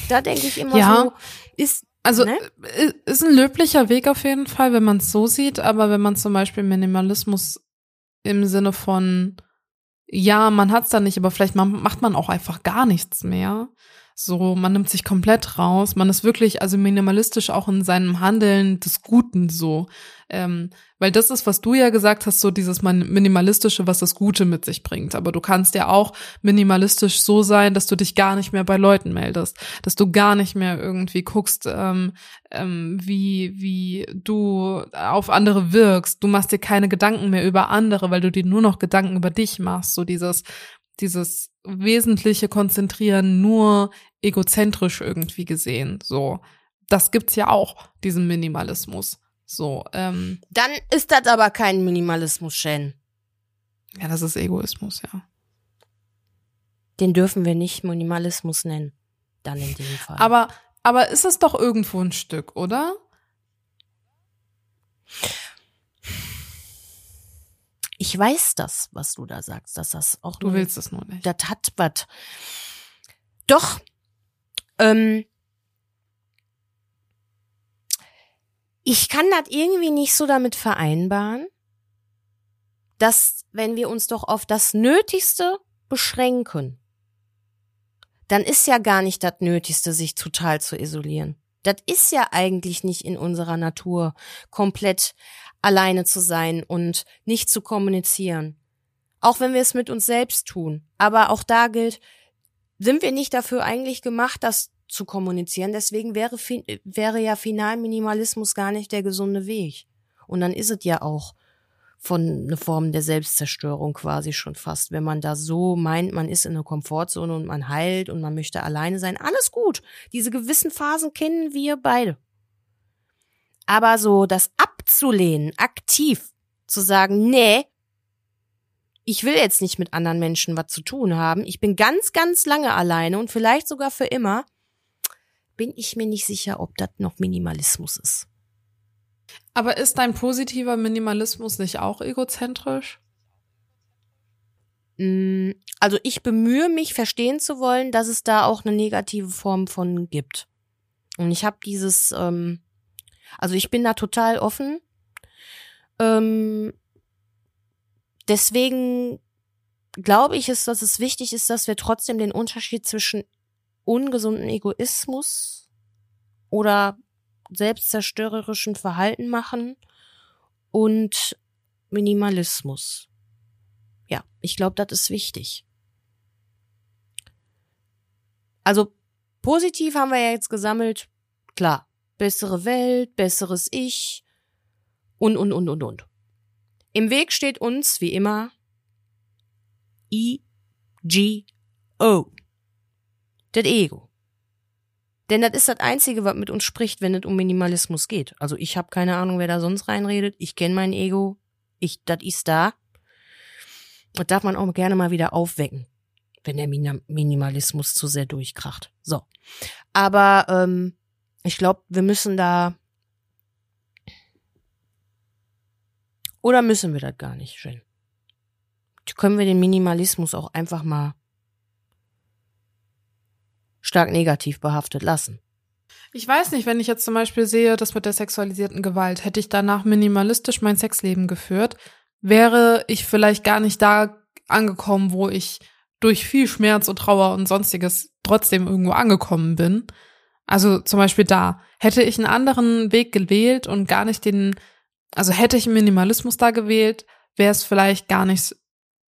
E: Da denke ich immer ja, so, ist
C: also ne? ist ein löblicher Weg auf jeden Fall, wenn man es so sieht, aber wenn man zum Beispiel Minimalismus im Sinne von ja, man hat's da nicht, aber vielleicht macht man auch einfach gar nichts mehr. So, man nimmt sich komplett raus. Man ist wirklich also minimalistisch auch in seinem Handeln des Guten so. Ähm, weil das ist, was du ja gesagt hast, so dieses Minimalistische, was das Gute mit sich bringt. Aber du kannst ja auch minimalistisch so sein, dass du dich gar nicht mehr bei Leuten meldest, dass du gar nicht mehr irgendwie guckst, ähm, ähm, wie, wie du auf andere wirkst. Du machst dir keine Gedanken mehr über andere, weil du dir nur noch Gedanken über dich machst. So dieses, dieses wesentliche Konzentrieren nur egozentrisch irgendwie gesehen. So, das gibt's ja auch, diesen Minimalismus. So, ähm.
E: Dann ist das aber kein Minimalismus, Shen.
C: Ja, das ist Egoismus, ja.
E: Den dürfen wir nicht Minimalismus nennen. Dann in dem Fall.
C: Aber, aber ist es doch irgendwo ein Stück, oder?
E: Ich weiß das, was du da sagst, dass das auch.
C: Du willst es nur nicht.
E: Das hat was. Doch. Ähm, ich kann das irgendwie nicht so damit vereinbaren, dass wenn wir uns doch auf das Nötigste beschränken, dann ist ja gar nicht das Nötigste, sich total zu isolieren. Das ist ja eigentlich nicht in unserer Natur, komplett alleine zu sein und nicht zu kommunizieren. Auch wenn wir es mit uns selbst tun. Aber auch da gilt, sind wir nicht dafür eigentlich gemacht, das zu kommunizieren. Deswegen wäre, wäre ja Finalminimalismus gar nicht der gesunde Weg. Und dann ist es ja auch von eine Form der Selbstzerstörung quasi schon fast, wenn man da so meint, man ist in einer Komfortzone und man heilt und man möchte alleine sein. Alles gut. Diese gewissen Phasen kennen wir beide. Aber so das abzulehnen, aktiv zu sagen, nee, ich will jetzt nicht mit anderen Menschen was zu tun haben. Ich bin ganz, ganz lange alleine und vielleicht sogar für immer. Bin ich mir nicht sicher, ob das noch Minimalismus ist.
C: Aber ist dein positiver Minimalismus nicht auch egozentrisch?
E: Mm, also ich bemühe mich, verstehen zu wollen, dass es da auch eine negative Form von gibt. Und ich habe dieses, ähm, also ich bin da total offen. Ähm, deswegen glaube ich, ist, dass es wichtig ist, dass wir trotzdem den Unterschied zwischen ungesunden Egoismus oder selbstzerstörerischem Verhalten machen und Minimalismus. Ja, ich glaube, das ist wichtig. Also positiv haben wir ja jetzt gesammelt, klar, bessere Welt, besseres Ich und, und, und, und, und. Im Weg steht uns, wie immer, E-G-O. Das Ego. Denn das ist das Einzige, was mit uns spricht, wenn es um Minimalismus geht. Also ich habe keine Ahnung, wer da sonst reinredet. Ich kenne mein Ego. Ich, das ist da. Das darf man auch gerne mal wieder aufwecken, wenn der Minimalismus zu sehr durchkracht. So. Aber ähm, ich glaube, wir müssen da. Oder müssen wir das gar nicht, schön? Können wir den Minimalismus auch einfach mal stark negativ behaftet lassen.
C: Ich weiß nicht, wenn ich jetzt zum Beispiel sehe, das mit der sexualisierten Gewalt, hätte ich danach minimalistisch mein Sexleben geführt, wäre ich vielleicht gar nicht da angekommen, wo ich durch viel Schmerz und Trauer und sonstiges trotzdem irgendwo angekommen bin. Also zum Beispiel da. Hätte ich einen anderen Weg gewählt und gar nicht den, also hätte ich Minimalismus da gewählt, wäre es vielleicht gar nicht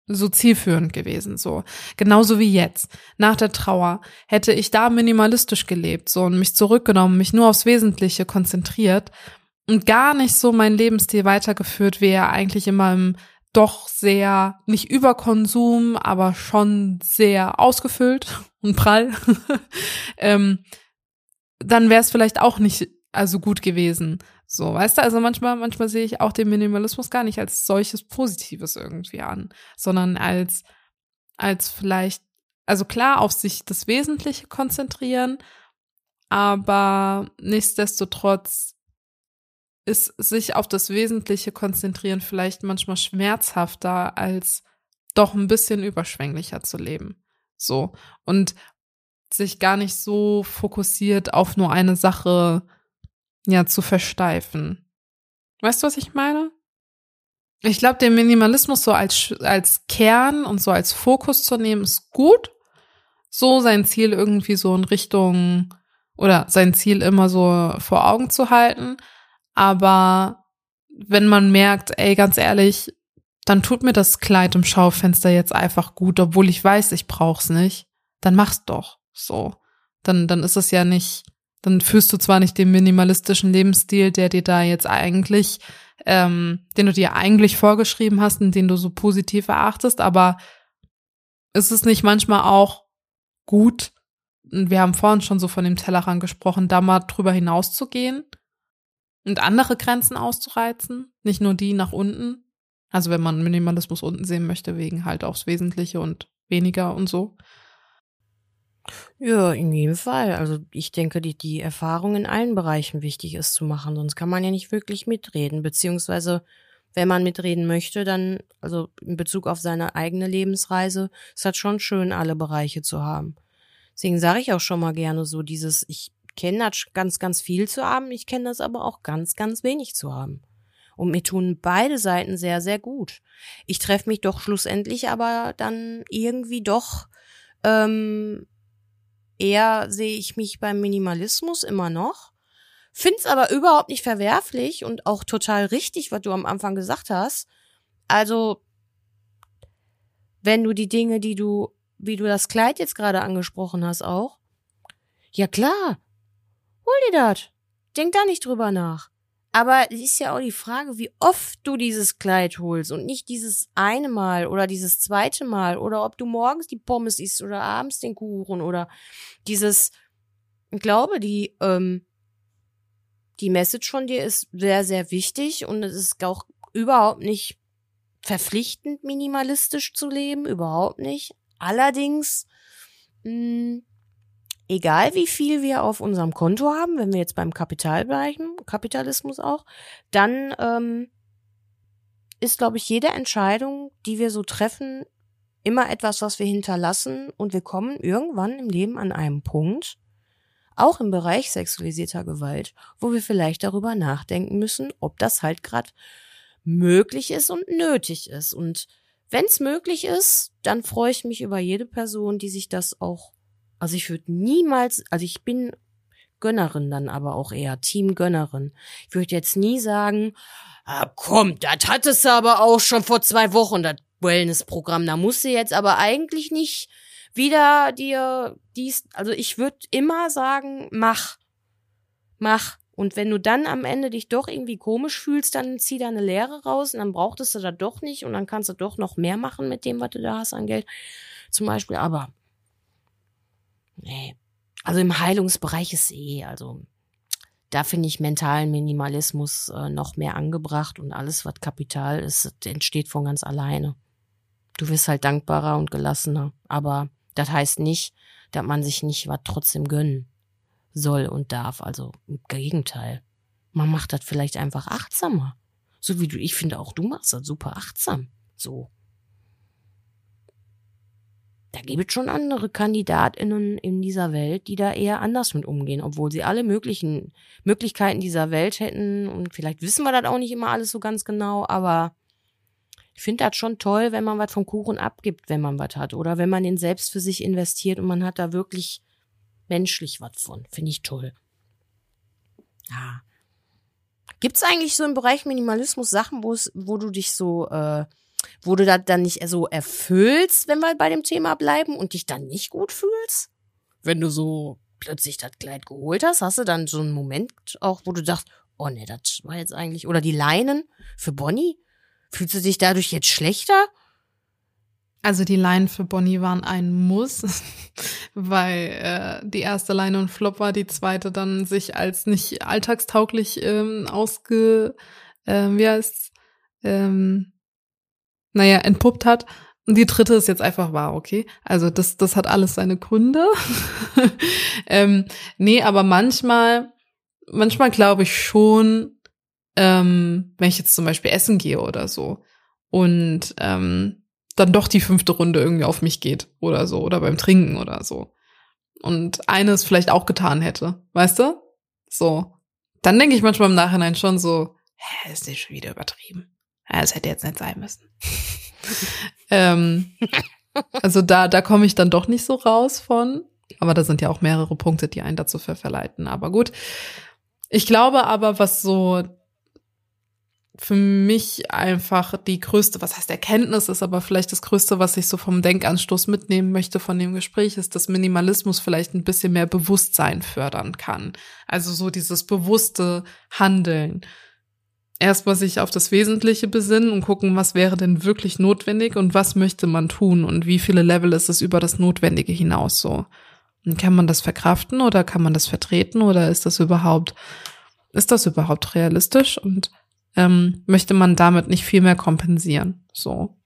C: so zielführend gewesen, so. Genauso wie jetzt. Nach der Trauer hätte ich da minimalistisch gelebt, so, und mich zurückgenommen, mich nur aufs Wesentliche konzentriert und gar nicht so meinen Lebensstil weitergeführt, wie er eigentlich immer im doch sehr, nicht über Konsum, aber schon sehr ausgefüllt und prall, ähm, dann wäre es vielleicht auch nicht also gut gewesen. So, weißt du, also manchmal, manchmal sehe ich auch den Minimalismus gar nicht als solches Positives irgendwie an, sondern als, als vielleicht, also klar auf sich das Wesentliche konzentrieren, aber nichtsdestotrotz ist sich auf das Wesentliche konzentrieren vielleicht manchmal schmerzhafter als doch ein bisschen überschwänglicher zu leben. So. Und sich gar nicht so fokussiert auf nur eine Sache ja zu versteifen. Weißt du, was ich meine? Ich glaube, den Minimalismus so als, als Kern und so als Fokus zu nehmen, ist gut. So sein Ziel irgendwie so in Richtung oder sein Ziel immer so vor Augen zu halten. Aber wenn man merkt, ey, ganz ehrlich, dann tut mir das Kleid im Schaufenster jetzt einfach gut, obwohl ich weiß, ich brauch's nicht, dann mach's doch. So. Dann, dann ist es ja nicht, dann führst du zwar nicht den minimalistischen Lebensstil, der dir da jetzt eigentlich, ähm, den du dir eigentlich vorgeschrieben hast und den du so positiv erachtest, aber ist es nicht manchmal auch gut, wir haben vorhin schon so von dem Tellerrand gesprochen, da mal drüber hinauszugehen und andere Grenzen auszureizen, nicht nur die nach unten. Also wenn man Minimalismus unten sehen möchte, wegen halt aufs Wesentliche und weniger und so.
E: Ja, in jedem Fall. Also ich denke, die, die Erfahrung in allen Bereichen wichtig ist zu machen, sonst kann man ja nicht wirklich mitreden. Beziehungsweise, wenn man mitreden möchte, dann, also in Bezug auf seine eigene Lebensreise, ist das schon schön, alle Bereiche zu haben. Deswegen sage ich auch schon mal gerne so dieses, ich kenne das ganz, ganz viel zu haben, ich kenne das aber auch ganz, ganz wenig zu haben. Und mir tun beide Seiten sehr, sehr gut. Ich treffe mich doch schlussendlich aber dann irgendwie doch ähm, eher sehe ich mich beim Minimalismus immer noch. Find's aber überhaupt nicht verwerflich und auch total richtig, was du am Anfang gesagt hast. Also, wenn du die Dinge, die du, wie du das Kleid jetzt gerade angesprochen hast, auch. Ja klar. Hol dir das. Denk da nicht drüber nach. Aber es ist ja auch die Frage, wie oft du dieses Kleid holst und nicht dieses eine Mal oder dieses zweite Mal oder ob du morgens die Pommes isst oder abends den Kuchen oder dieses, ich glaube, die, ähm, die Message von dir ist sehr, sehr wichtig und es ist auch überhaupt nicht verpflichtend, minimalistisch zu leben, überhaupt nicht. Allerdings, mh, hm, egal wie viel wir auf unserem Konto haben, wenn wir jetzt beim Kapital bleiben, Kapitalismus auch, dann ähm, ist, glaube ich, jede Entscheidung, die wir so treffen, immer etwas, was wir hinterlassen und wir kommen irgendwann im Leben an einem Punkt, auch im Bereich sexualisierter Gewalt, wo wir vielleicht darüber nachdenken müssen, ob das halt gerade möglich ist und nötig ist. Und wenn es möglich ist, dann freue ich mich über jede Person, die sich das auch also ich würde niemals, also ich bin Gönnerin dann aber auch eher, Team Gönnerin. Ich würde jetzt nie sagen, ah, komm, das hattest du aber auch schon vor zwei Wochen, das Wellness-Programm. Da musst du jetzt aber eigentlich nicht wieder dir dies, also ich würde immer sagen, mach, mach. Und wenn du dann am Ende dich doch irgendwie komisch fühlst, dann zieh deine Lehre raus und dann brauchtest du da doch nicht und dann kannst du doch noch mehr machen mit dem, was du da hast an Geld. Zum Beispiel, aber Nee. Also im Heilungsbereich ist eh, also da finde ich mentalen Minimalismus äh, noch mehr angebracht und alles, was Kapital ist, entsteht von ganz alleine. Du wirst halt dankbarer und gelassener, aber das heißt nicht, dass man sich nicht was trotzdem gönnen soll und darf. Also im Gegenteil. Man macht das vielleicht einfach achtsamer. So wie du, ich finde auch, du machst das super achtsam. So. Da gibt es schon andere KandidatInnen in dieser Welt, die da eher anders mit umgehen, obwohl sie alle möglichen Möglichkeiten dieser Welt hätten. Und vielleicht wissen wir das auch nicht immer alles so ganz genau, aber ich finde das schon toll, wenn man was vom Kuchen abgibt, wenn man was hat. Oder wenn man den selbst für sich investiert und man hat da wirklich menschlich was von. Finde ich toll. Ja. Gibt es eigentlich so im Bereich Minimalismus Sachen, wo wo du dich so, äh, wo du das dann nicht so erfüllst, wenn wir bei dem Thema bleiben und dich dann nicht gut fühlst? Wenn du so plötzlich das Kleid geholt hast, hast du dann so einen Moment auch, wo du dachtest, oh nee, das war jetzt eigentlich, oder die Leinen für Bonnie? Fühlst du dich dadurch jetzt schlechter?
C: Also die Leinen für Bonnie waren ein Muss, weil äh, die erste Leine ein Flop war, die zweite dann sich als nicht alltagstauglich ähm, ausge, äh, wie heißt ähm, naja, entpuppt hat. Und die dritte ist jetzt einfach wahr, okay? Also das, das hat alles seine Gründe. ähm, nee, aber manchmal, manchmal glaube ich schon, ähm, wenn ich jetzt zum Beispiel essen gehe oder so und ähm, dann doch die fünfte Runde irgendwie auf mich geht oder so oder beim Trinken oder so und eines vielleicht auch getan hätte, weißt du? So, dann denke ich manchmal im Nachhinein schon so, hä, ist das schon wieder übertrieben? Ja, das hätte jetzt nicht sein müssen. ähm, also da, da komme ich dann doch nicht so raus von. Aber da sind ja auch mehrere Punkte, die einen dazu verleiten. Aber gut. Ich glaube aber, was so für mich einfach die größte, was heißt Erkenntnis ist, aber vielleicht das größte, was ich so vom Denkanstoß mitnehmen möchte von dem Gespräch, ist, dass Minimalismus vielleicht ein bisschen mehr Bewusstsein fördern kann. Also so dieses bewusste Handeln erstmal sich auf das Wesentliche besinnen und gucken, was wäre denn wirklich notwendig und was möchte man tun und wie viele Level ist es über das Notwendige hinaus so. Und kann man das verkraften oder kann man das vertreten oder ist das überhaupt, ist das überhaupt realistisch und ähm, möchte man damit nicht viel mehr kompensieren? So.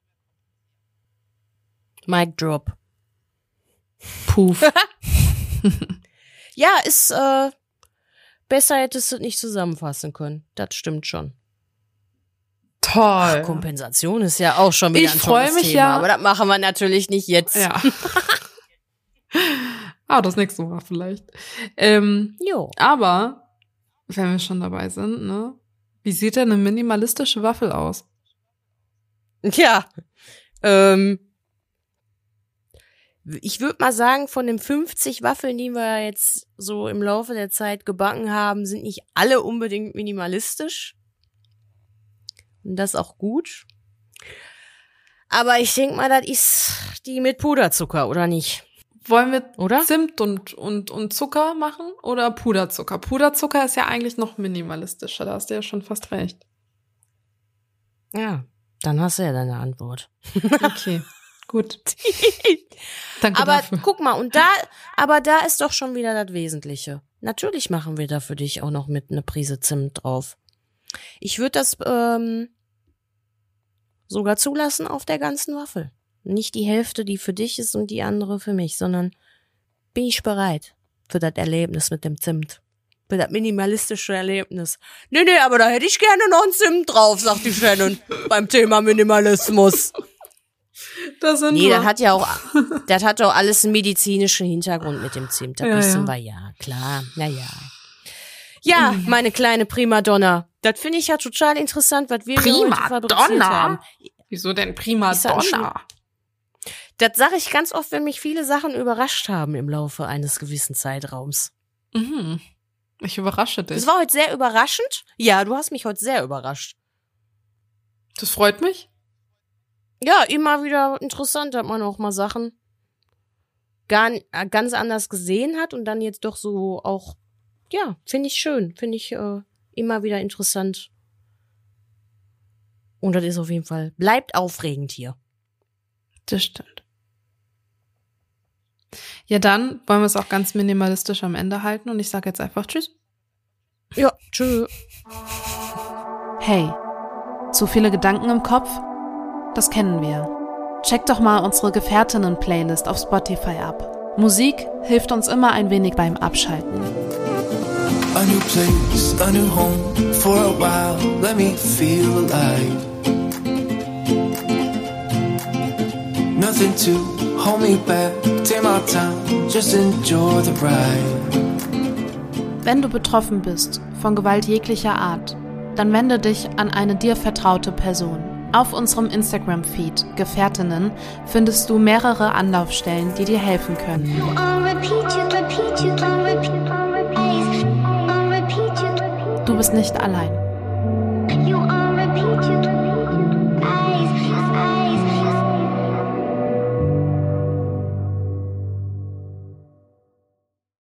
E: Mic drop.
C: Puff.
E: ja, ist äh, besser hättest du nicht zusammenfassen können. Das stimmt schon.
C: Toll.
E: Ach, Kompensation ist ja auch schon wieder
C: ich
E: ein tolles
C: mich
E: Thema,
C: ja.
E: aber das machen wir natürlich nicht jetzt.
C: Ja. ah, das nächste Mal vielleicht. Ähm,
E: Jo.
C: aber, wenn wir schon dabei sind, ne? Wie sieht denn eine minimalistische Waffel aus?
E: Ja. Ähm, ich würde mal sagen, von den 50 Waffeln, die wir jetzt so im Laufe der Zeit gebacken haben, sind nicht alle unbedingt minimalistisch. Und das auch gut. Aber ich denk mal, das ist die mit Puderzucker, oder nicht?
C: Wollen wir
E: Oder?
C: Zimt und, und, und Zucker machen oder Puderzucker? Puderzucker ist ja eigentlich noch minimalistischer, da hast du ja schon fast recht.
E: Ja, dann hast du ja deine Antwort.
C: Okay, gut. Danke
E: aber
C: dafür.
E: guck mal, und da, aber da ist doch schon wieder das Wesentliche. Natürlich machen wir da für dich auch noch mit eine Prise Zimt drauf. Ich würde das ähm, sogar zulassen auf der ganzen Waffel. Nicht die Hälfte, die für dich ist und die andere für mich, sondern bin ich bereit für das Erlebnis mit dem Zimt. Für das minimalistische Erlebnis. Nee, nee, aber da hätte ich gerne noch ein Zimt drauf, sagt die Shannon beim Thema Minimalismus.
C: Da sind
E: Nee,
C: wir.
E: das hat ja auch, das hat doch alles einen medizinischen Hintergrund mit dem Zimt. Das
C: Ja,
E: wissen
C: ja.
E: wir ja, klar, na ja. Ja, meine kleine Primadonna. Das finde ich ja total interessant, was wir hier heute fabriziert haben.
C: Wieso denn prima
E: Ist das
C: Donna?
E: Das sage ich ganz oft, wenn mich viele Sachen überrascht haben im Laufe eines gewissen Zeitraums.
C: Mhm. Ich überrasche dich.
E: Es war heute sehr überraschend. Ja, du hast mich heute sehr überrascht.
C: Das freut mich.
E: Ja, immer wieder interessant, dass man auch mal Sachen gar, äh, ganz anders gesehen hat und dann jetzt doch so auch, ja, finde ich schön, finde ich äh, immer wieder interessant. Und das ist auf jeden Fall, bleibt aufregend hier.
C: Das stimmt. Ja, dann wollen wir es auch ganz minimalistisch am Ende halten und ich sage jetzt einfach Tschüss.
E: Ja, tschö.
B: Hey, zu viele Gedanken im Kopf? Das kennen wir. Check doch mal unsere Gefährtinnen-Playlist auf Spotify ab. Musik hilft uns immer ein wenig beim Abschalten.
F: A new place, a new home for a while. Let me feel alive. Nothing to hold me back, take my time, just enjoy the ride.
C: Wenn du betroffen bist von Gewalt jeglicher Art, dann wende dich an eine dir vertraute Person. Auf unserem Instagram-Feed Gefährtinnen findest du mehrere Anlaufstellen, die dir helfen können. Bist nicht allein.